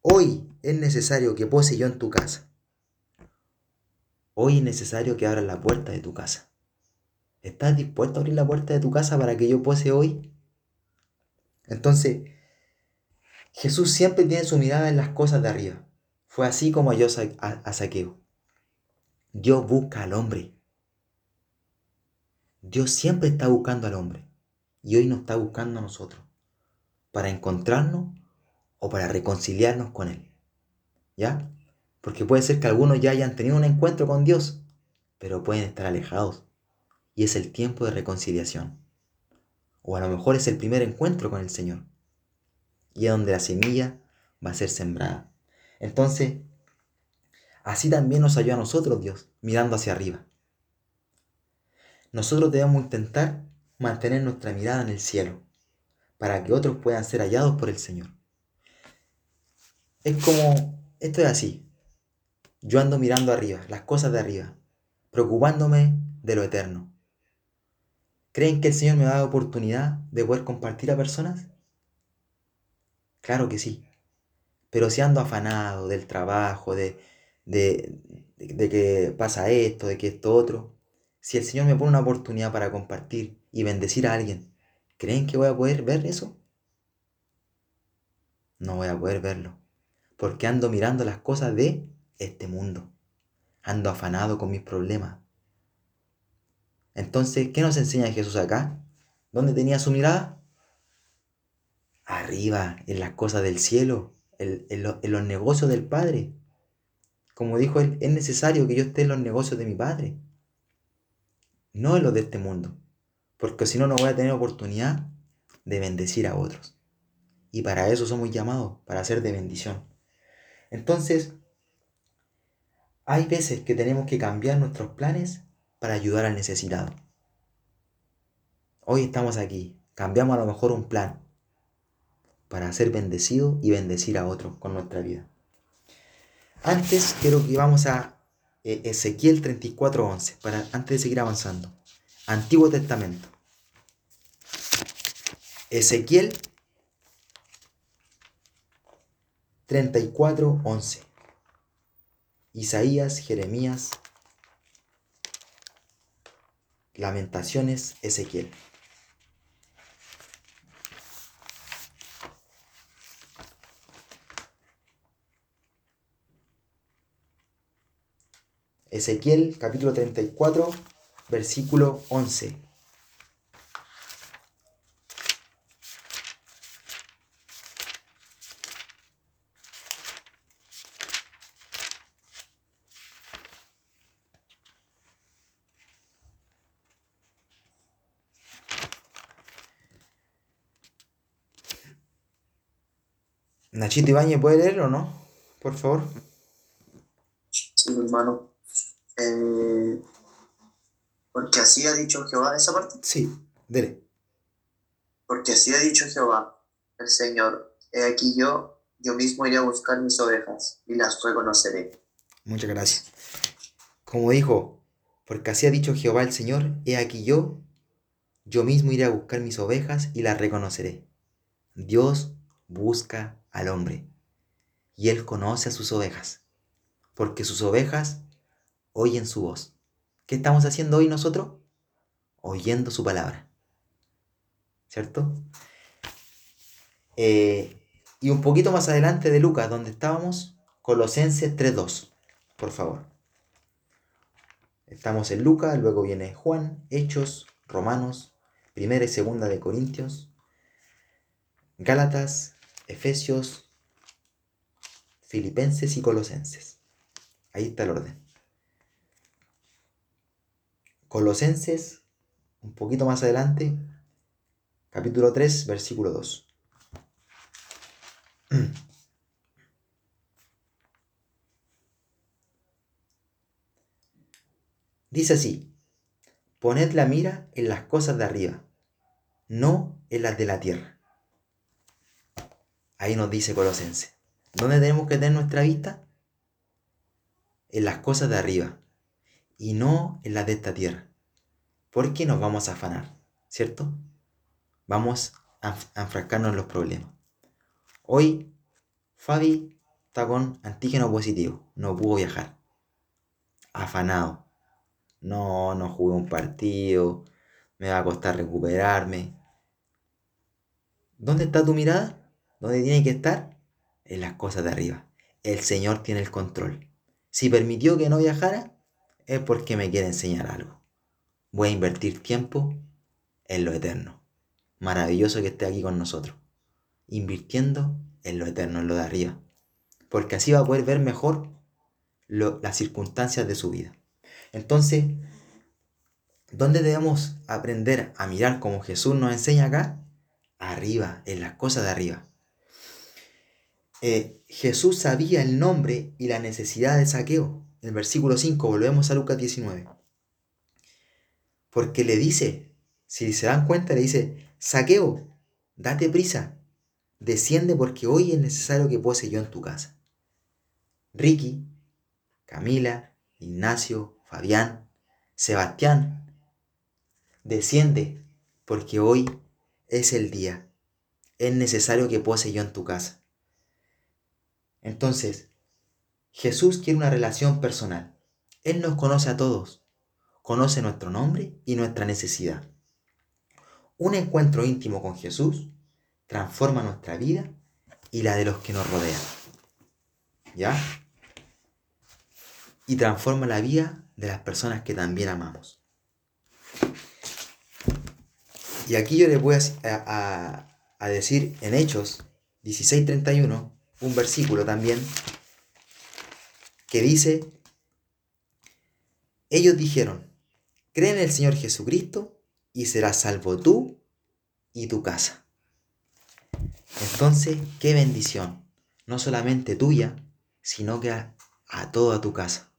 Hoy es necesario que pose yo en tu casa. Hoy es necesario que abras la puerta de tu casa. ¿Estás dispuesto a abrir la puerta de tu casa para que yo pose hoy? Entonces, Jesús siempre tiene su mirada en las cosas de arriba. Fue así como yo a Saqueo. Dios busca al hombre. Dios siempre está buscando al hombre. Y hoy nos está buscando a nosotros. Para encontrarnos o para reconciliarnos con Él. ¿Ya? Porque puede ser que algunos ya hayan tenido un encuentro con Dios, pero pueden estar alejados. Y es el tiempo de reconciliación. O a lo mejor es el primer encuentro con el Señor. Y es donde la semilla va a ser sembrada. Entonces, así también nos ayuda a nosotros Dios, mirando hacia arriba. Nosotros debemos intentar mantener nuestra mirada en el cielo, para que otros puedan ser hallados por el Señor. Es como, esto es así. Yo ando mirando arriba, las cosas de arriba, preocupándome de lo eterno. ¿Creen que el Señor me da la oportunidad de poder compartir a personas? Claro que sí. Pero si ando afanado del trabajo, de, de, de, que pasa esto, de que esto otro, si el Señor me pone una oportunidad para compartir y bendecir a alguien, ¿creen que voy a poder ver eso? No voy a poder verlo porque ando mirando las cosas de este mundo. Ando afanado con mis problemas. Entonces, ¿qué nos enseña Jesús acá? ¿Dónde tenía su mirada? Arriba, en las cosas del cielo, en, los negocios del Padre. Como dijo él, es necesario que yo esté en los negocios de mi Padre, no en los de este mundo, porque si no, no voy a tener oportunidad de bendecir a otros. Y para eso somos llamados, para ser de bendición. Entonces, hay veces que tenemos que cambiar nuestros planes para ayudar al necesitado. Hoy estamos aquí, cambiamos a lo mejor un plan para ser bendecido y bendecir a otros con nuestra vida. Antes quiero que vamos a Ezequiel 34:11 para antes de seguir avanzando. Antiguo Testamento. Ezequiel 34, 11. Isaías, Jeremías, Lamentaciones, Ezequiel. Ezequiel capítulo 34, versículo 11. Nachito Ibañez, ¿puede leer o no? Por favor. Sí, hermano. Eh, porque así ha dicho Jehová, esa parte. Sí, dele. Porque así ha dicho Jehová, el Señor. He aquí yo, yo mismo iré a buscar mis ovejas y las reconoceré. Muchas gracias. Como dijo, porque así ha dicho Jehová el Señor, he aquí yo, yo mismo iré a buscar mis ovejas y las reconoceré. Dios busca al hombre y él conoce a sus ovejas, porque sus ovejas oyen su voz. ¿Qué estamos haciendo hoy nosotros? Oyendo su palabra. ¿Cierto? Eh, y un poquito más adelante de Lucas, donde estábamos, Colosenses 3.2, por favor. Estamos en Lucas, luego viene Juan, Hechos, Romanos, Primera y Segunda de Corintios, Gálatas, Efesios, Filipenses y Colosenses. Ahí está el orden. Colosenses, un poquito más adelante, capítulo 3, versículo 2. *clears throat* Dice así, poned la mira en las cosas de arriba, no en las de la tierra. Ahí nos dice Colosense. ¿Dónde tenemos que tener nuestra vista? En las cosas de arriba y no en las de esta tierra. Porque nos vamos a afanar, ¿cierto? Vamos a enfrascarnos en los problemas. Hoy, Fabi está con antígeno positivo, no pudo viajar. Afanado. No, no jugué un partido, me va a costar recuperarme. ¿Dónde está tu mirada? ¿Dónde tiene que estar? En las cosas de arriba. El Señor tiene el control. Si permitió que no viajara, es porque me quiere enseñar algo. Voy a invertir tiempo en lo eterno. Maravilloso que esté aquí con nosotros. Invirtiendo en lo eterno, en lo de arriba. Porque así va a poder ver mejor las circunstancias de su vida. Entonces, ¿dónde debemos aprender a mirar como Jesús nos enseña acá? Arriba, en las cosas de arriba. Eh, Jesús sabía el nombre y la necesidad de saqueo. El versículo 5, volvemos a Lucas 19. Porque le dice, si se dan cuenta, le dice, saqueo, date prisa, desciende porque hoy es necesario que pose yo en tu casa. Ricky, Camila, Ignacio, Fabián, Sebastián, desciende porque hoy es el día. Es necesario que pose yo en tu casa. Entonces, Jesús quiere una relación personal. Él nos conoce a todos. Conoce nuestro nombre y nuestra necesidad. Un encuentro íntimo con Jesús transforma nuestra vida y la de los que nos rodean. ¿Ya? Y transforma la vida de las personas que también amamos. Y aquí yo les voy a, a decir en Hechos 16:31 un versículo también que dice, ellos dijeron, cree en el Señor Jesucristo y serás salvo tú y tu casa. Entonces, qué bendición, no solamente tuya, sino que a, toda tu casa.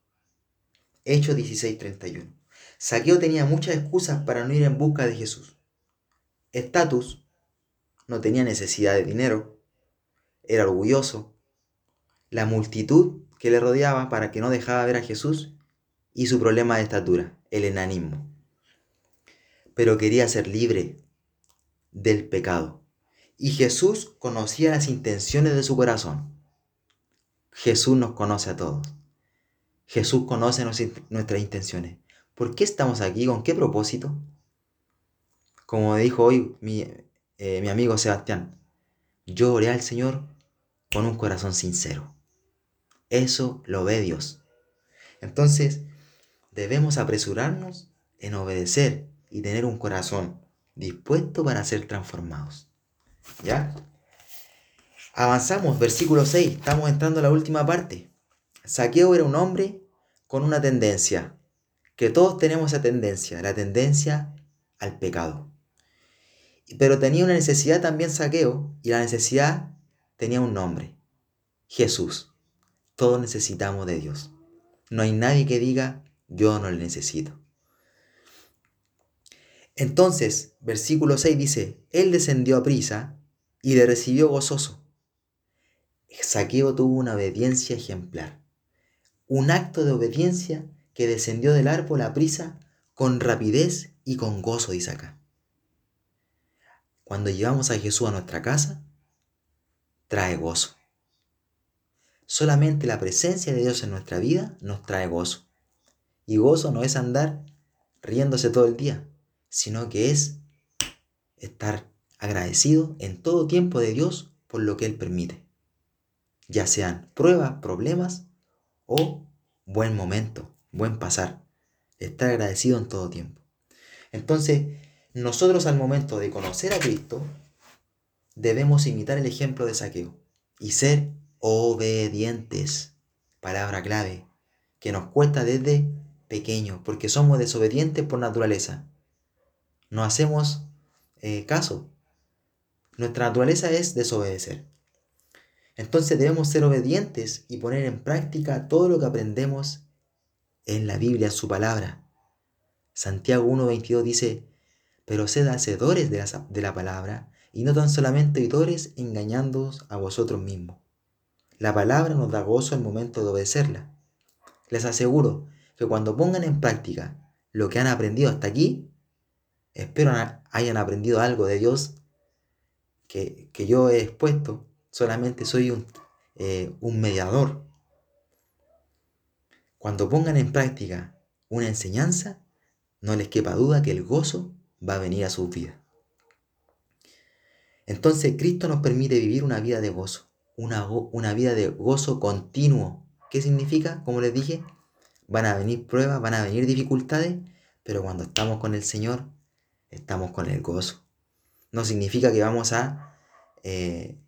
Hechos 16:31. Saqueo tenía muchas excusas para no ir en busca de Jesús. Estatus, no tenía necesidad de dinero, era orgulloso, la multitud que le rodeaba para que no dejaba ver a Jesús y su problema de estatura, el enanismo. Pero quería ser libre del pecado. Y Jesús conocía las intenciones de su corazón. Jesús nos conoce a todos. Jesús conoce nuestras intenciones. ¿Por qué estamos aquí? ¿Con qué propósito? Como dijo hoy mi, eh, mi amigo Sebastián, yo oré al Señor con un corazón sincero. Eso lo ve Dios. Entonces, debemos apresurarnos en obedecer y tener un corazón dispuesto para ser transformados. ¿Ya? Avanzamos, versículo 6, estamos entrando a la última parte. Saqueo era un hombre con una tendencia, que todos tenemos esa tendencia, la tendencia al pecado. Pero tenía una necesidad también Saqueo, y la necesidad tenía un nombre, Jesús. Todos necesitamos de Dios. No hay nadie que diga, yo no le necesito. Entonces, versículo 6 dice, Él descendió a prisa y le recibió gozoso. Saqueo tuvo una obediencia ejemplar, un acto de obediencia que descendió del árbol a prisa con rapidez y con gozo, dice acá. Cuando llevamos a Jesús a nuestra casa, trae gozo. Solamente la presencia de Dios en nuestra vida nos trae gozo. Y gozo no es andar riéndose todo el día, sino que es estar agradecido en todo tiempo de Dios por lo que Él permite. Ya sean pruebas, problemas o buen momento, buen pasar. Estar agradecido en todo tiempo. Entonces, nosotros al momento de conocer a Cristo, debemos imitar el ejemplo de saqueo y ser obedientes. Palabra clave, que nos cuesta desde pequeño, porque somos desobedientes por naturaleza. No hacemos eh, caso. Nuestra naturaleza es desobedecer. Entonces debemos ser obedientes y poner en práctica todo lo que aprendemos en la Biblia, su palabra. Santiago 1.22 dice, pero sed hacedores de la, de la palabra y no tan solamente oidores engañándoos a vosotros mismos. La palabra nos da gozo al momento de obedecerla. Les aseguro que cuando pongan en práctica lo que han aprendido hasta aquí, espero hayan aprendido algo de Dios que, yo he expuesto. Solamente soy un, eh, un mediador. Cuando pongan en práctica una enseñanza, no les quepa duda que el gozo va a venir a sus vidas. Entonces Cristo nos permite vivir una vida de gozo una, vida de gozo continuo. ¿Qué significa? Como les dije, van a venir pruebas, van a venir dificultades, pero cuando estamos con el Señor, estamos con el gozo. No significa que vamos a, eh,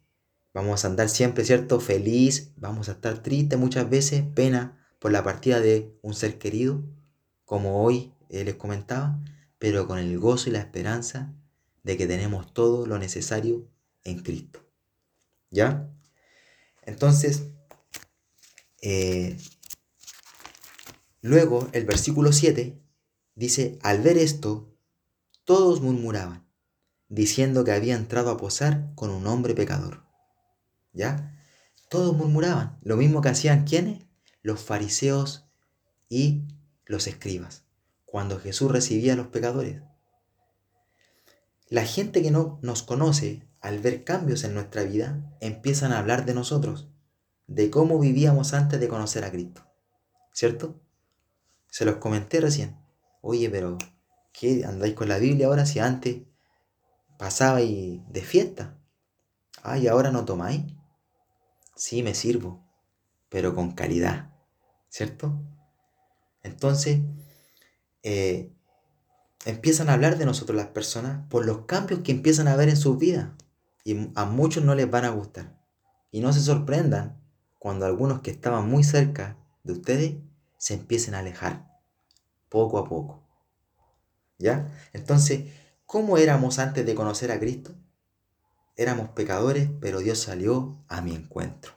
vamos a andar siempre, ¿cierto? Feliz, vamos a estar tristes muchas veces, pena por la partida de un ser querido, como hoy eh, les comentaba, pero con el gozo y la esperanza de que tenemos todo lo necesario en Cristo. ¿Ya? Entonces, eh, luego el versículo 7 dice, al ver esto, todos murmuraban, diciendo que había entrado a posar con un hombre pecador. ¿Ya? Todos murmuraban, lo mismo que hacían quienes? Los fariseos y los escribas, cuando Jesús recibía a los pecadores. La gente que no nos conoce al ver cambios en nuestra vida, empiezan a hablar de nosotros, de cómo vivíamos antes de conocer a Cristo. ¿Cierto? Se los comenté recién. Oye, pero ¿qué andáis con la Biblia ahora si antes pasabais de fiesta? Ah, y ahora no tomáis. Sí, me sirvo, pero con calidad. ¿Cierto? Entonces, eh, empiezan a hablar de nosotros las personas por los cambios que empiezan a ver en sus vidas y a muchos no les van a gustar. Y no se sorprendan cuando algunos que estaban muy cerca de ustedes se empiecen a alejar, poco a poco. ¿Ya? Entonces, ¿cómo éramos antes de conocer a Cristo? Éramos pecadores, pero Dios salió a mi encuentro.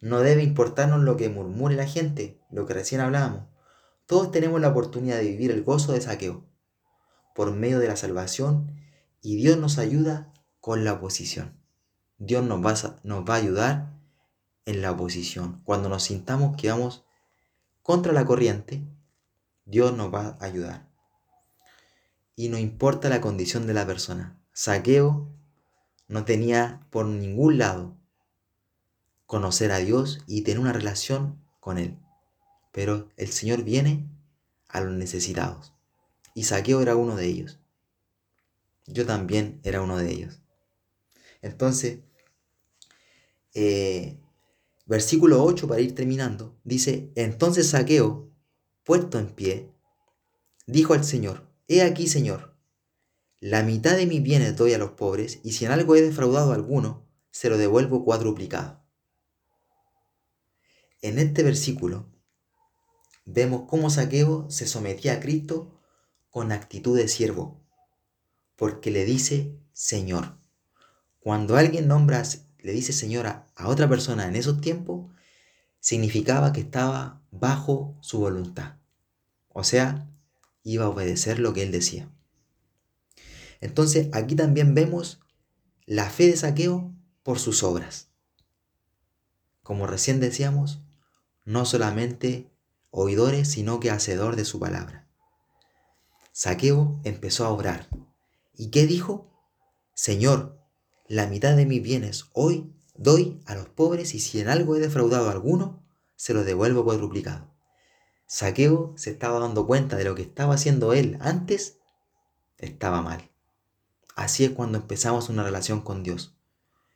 No debe importarnos lo que murmure la gente, lo que recién hablábamos. Todos tenemos la oportunidad de vivir el gozo de saqueo por medio de la salvación y Dios nos ayuda con la oposición. Dios nos va, a, nos va a ayudar en la oposición. Cuando nos sintamos que vamos contra la corriente, Dios nos va a ayudar. Y no importa la condición de la persona. Saqueo no tenía por ningún lado conocer a Dios y tener una relación con Él. pero el Señor viene a los necesitados. Y Saqueo era uno de ellos. Yo también era uno de ellos. Entonces, eh, versículo 8 para ir terminando, dice, entonces Saqueo, puesto en pie, dijo al Señor, he aquí, Señor, la mitad de mis bienes doy a los pobres, y si en algo he defraudado a alguno, se lo devuelvo cuadruplicado. En este versículo vemos cómo Saqueo se sometía a Cristo con actitud de siervo, porque le dice Señor. Cuando alguien nombra, le dice Señor a, otra persona en esos tiempos, significaba que estaba bajo su voluntad. O sea, iba a obedecer lo que él decía. Entonces aquí también vemos la fe de Saqueo por sus obras. Como recién decíamos, no solamente oidores, sino que hacedor de su palabra. Saqueo empezó a obrar. ¿Y qué dijo? Señor, la mitad de mis bienes hoy doy a los pobres y si en algo he defraudado a alguno, se lo devuelvo cuadruplicado. Saqueo se estaba dando cuenta de lo que estaba haciendo él antes, estaba mal. Así es cuando empezamos una relación con Dios.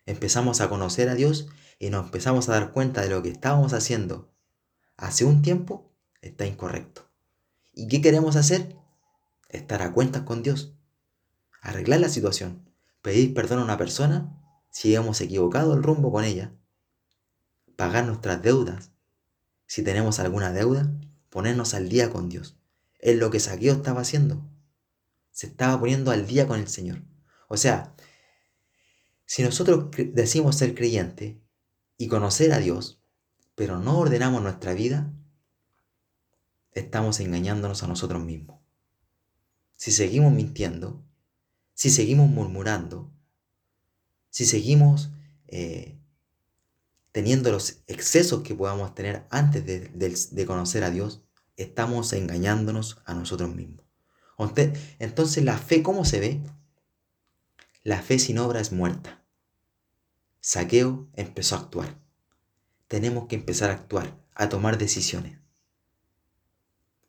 Empezamos a conocer a Dios y nos empezamos a dar cuenta de lo que estábamos haciendo hace un tiempo está incorrecto. ¿Y qué queremos hacer? Estar a cuentas con Dios. Arreglar la situación. Pedir perdón a una persona si hemos equivocado el rumbo con ella. Pagar nuestras deudas. Si tenemos alguna deuda, ponernos al día con Dios. Es lo que Saqueo estaba haciendo. Se estaba poniendo al día con el Señor. O sea, si nosotros decimos ser creyente y conocer a Dios, pero no ordenamos nuestra vida, estamos engañándonos a nosotros mismos. Si seguimos mintiendo, si seguimos murmurando, si seguimos eh, teniendo los excesos que podamos tener antes de, de conocer a Dios, estamos engañándonos a nosotros mismos. Entonces la fe, ¿cómo se ve? La fe sin obra es muerta. Saqueo empezó a actuar. Tenemos que empezar a actuar, a tomar decisiones.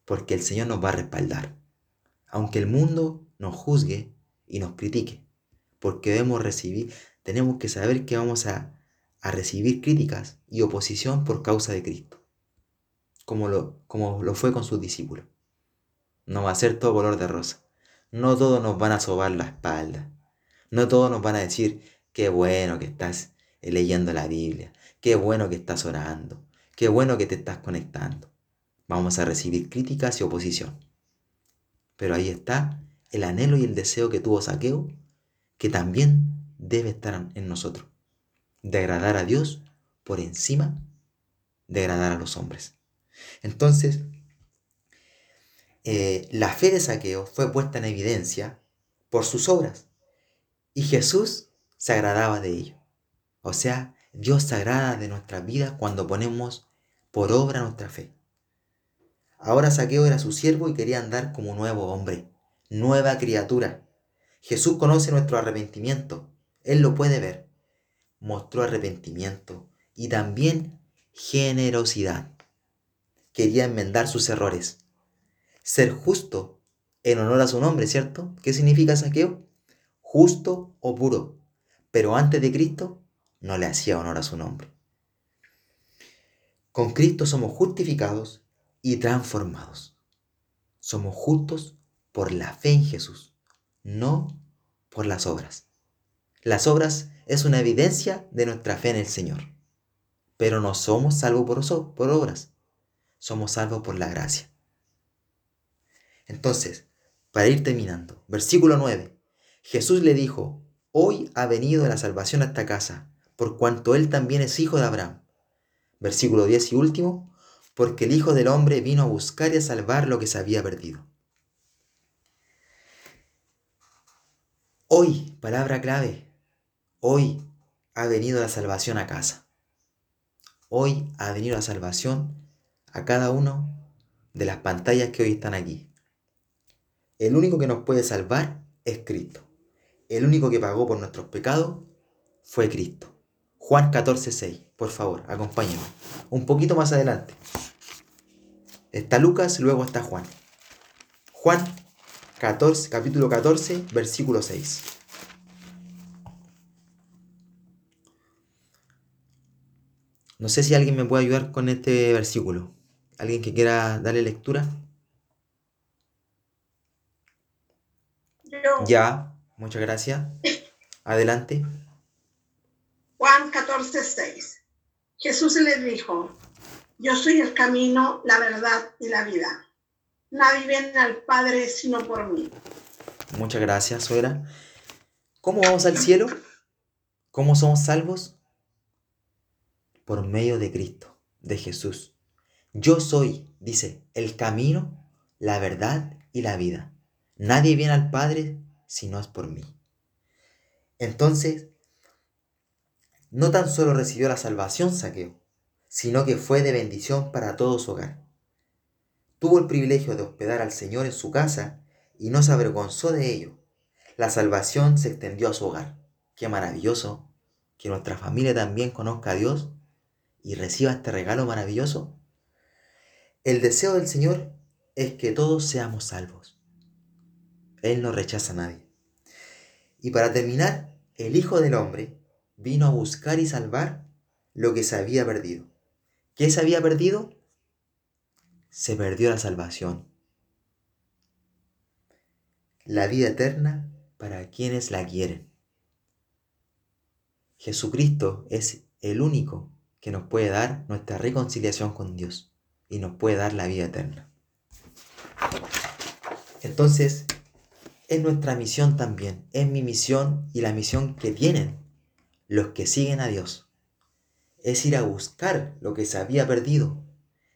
Porque el Señor nos va a respaldar. Aunque el mundo nos juzgue y nos critique. Porque debemos recibir, tenemos que saber que vamos a, a recibir críticas y oposición por causa de Cristo. Como lo, como lo fue con sus discípulos. No va a ser todo color de rosa. No todos nos van a sobar la espalda. No todos nos van a decir, qué bueno que estás leyendo la Biblia, qué bueno que estás orando, qué bueno que te estás conectando. Vamos a recibir críticas y oposición. Pero ahí está el anhelo y el deseo que tuvo Saqueo, que también debe estar en nosotros, de agradar a Dios por encima de agradar a los hombres. Entonces, eh, la fe de Saqueo fue puesta en evidencia por sus obras. Y Jesús se agradaba de ello. O sea, Dios se agrada de nuestra vida cuando ponemos por obra nuestra fe. Ahora Saqueo era su siervo y quería andar como nuevo hombre, nueva criatura. Jesús conoce nuestro arrepentimiento. Él lo puede ver. Mostró arrepentimiento y también generosidad. Quería enmendar sus errores. Ser justo en honor a su nombre, ¿cierto? ¿Qué significa saqueo? justo o puro, pero antes de Cristo no le hacía honor a su nombre. Con Cristo somos justificados y transformados. Somos justos por la fe en Jesús, no por las obras. Las obras es una evidencia de nuestra fe en el Señor, pero no somos salvos por, por obras, somos salvos por la gracia. Entonces, para ir terminando, versículo 9. Jesús le dijo, Hoy ha venido la salvación a esta casa, por cuanto él también es hijo de Abraham. Versículo 10 y último, porque el Hijo del Hombre vino a buscar y a salvar lo que se había perdido. Hoy, palabra clave, hoy ha venido la salvación a casa. Hoy ha venido la salvación a cada uno de las pantallas que hoy están aquí. El único que nos puede salvar es Cristo el único que pagó por nuestros pecados fue Cristo. Juan 14, 6. Por favor, acompáñenme. Un poquito más adelante. Está Lucas, luego está Juan. Juan 14, capítulo 14, versículo 6. No sé si alguien me puede ayudar con este versículo. ¿Alguien que quiera darle lectura? Yo, Ya, muchas gracias. Adelante. Juan 14, 6. Jesús le dijo, yo soy el camino, la verdad y la vida. Nadie viene al Padre sino por mí. Muchas gracias, suegra. ¿Cómo vamos al cielo? ¿Cómo somos salvos? Por medio de Cristo, de Jesús. Yo soy, dice, el camino, la verdad y la vida. Nadie viene al Padre si no es por mí. Entonces, no tan solo recibió la salvación Saqueo, sino que fue de bendición para todo su hogar. Tuvo el privilegio de hospedar al Señor en su casa y no se avergonzó de ello. La salvación se extendió a su hogar. Qué maravilloso que nuestra familia también conozca a Dios y reciba este regalo maravilloso. El deseo del Señor es que todos seamos salvos. Él no rechaza a nadie. Y para terminar, el Hijo del Hombre vino a buscar y salvar lo que se había perdido. ¿Qué se había perdido? Se perdió la salvación. La vida eterna para quienes la quieren. Jesucristo es el único que nos puede dar nuestra reconciliación con Dios y nos puede dar la vida eterna. Entonces, es nuestra misión también, es mi misión y la misión que tienen los que siguen a Dios. Es ir a buscar lo que se había perdido.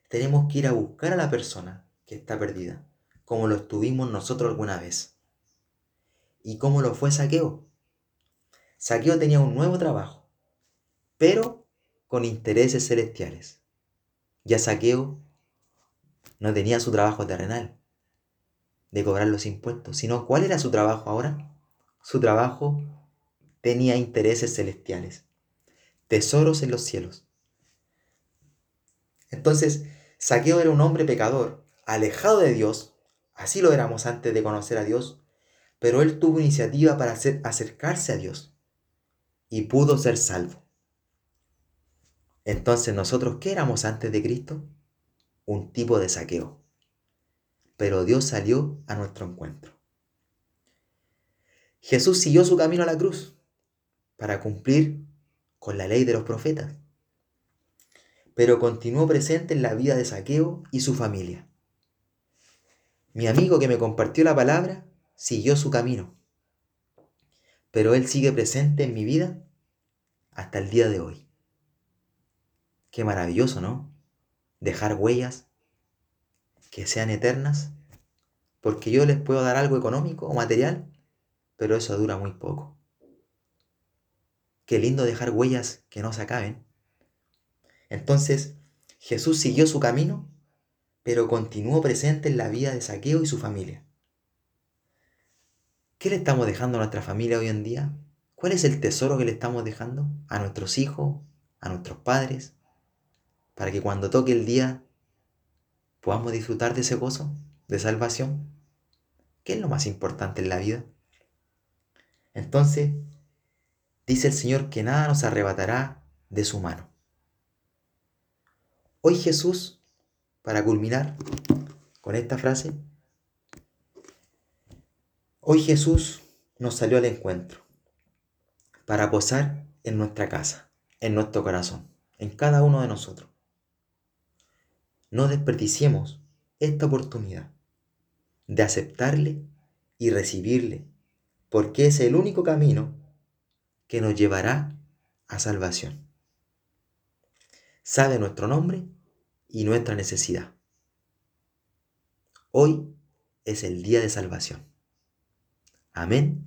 Tenemos que ir a buscar a la persona que está perdida, como lo estuvimos nosotros alguna vez. ¿Y cómo lo fue Saqueo? Saqueo tenía un nuevo trabajo, pero con intereses celestiales. Ya Saqueo no tenía su trabajo terrenal de cobrar los impuestos, sino cuál era su trabajo ahora. Su trabajo tenía intereses celestiales, tesoros en los cielos. Entonces, Saqueo era un hombre pecador, alejado de Dios, así lo éramos antes de conocer a Dios, pero él tuvo iniciativa para hacer, acercarse a Dios y pudo ser salvo. Entonces, ¿nosotros qué éramos antes de Cristo? Un tipo de saqueo. Pero Dios salió a nuestro encuentro. Jesús siguió su camino a la cruz para cumplir con la ley de los profetas, pero continuó presente en la vida de Saqueo y su familia. Mi amigo que me compartió la palabra siguió su camino, pero él sigue presente en mi vida hasta el día de hoy. Qué maravilloso, ¿no? Dejar huellas que sean eternas, porque yo les puedo dar algo económico o material, pero eso dura muy poco. Qué lindo dejar huellas que no se acaben. Entonces, Jesús siguió su camino, pero continuó presente en la vida de Saqueo y su familia. ¿Qué le estamos dejando a nuestra familia hoy en día? ¿Cuál es el tesoro que le estamos dejando a nuestros hijos, a nuestros padres, para que cuando toque el día podamos disfrutar de ese gozo, de salvación? ¿Qué es lo más importante en la vida? Entonces, dice el Señor que nada nos arrebatará de su mano. Hoy Jesús, para culminar con esta frase, hoy Jesús nos salió al encuentro para posar en nuestra casa, en nuestro corazón, en cada uno de nosotros. No desperdiciemos esta oportunidad de aceptarle y recibirle, porque es el único camino que nos llevará a salvación. Sabe nuestro nombre y nuestra necesidad. Hoy es el día de salvación. Amén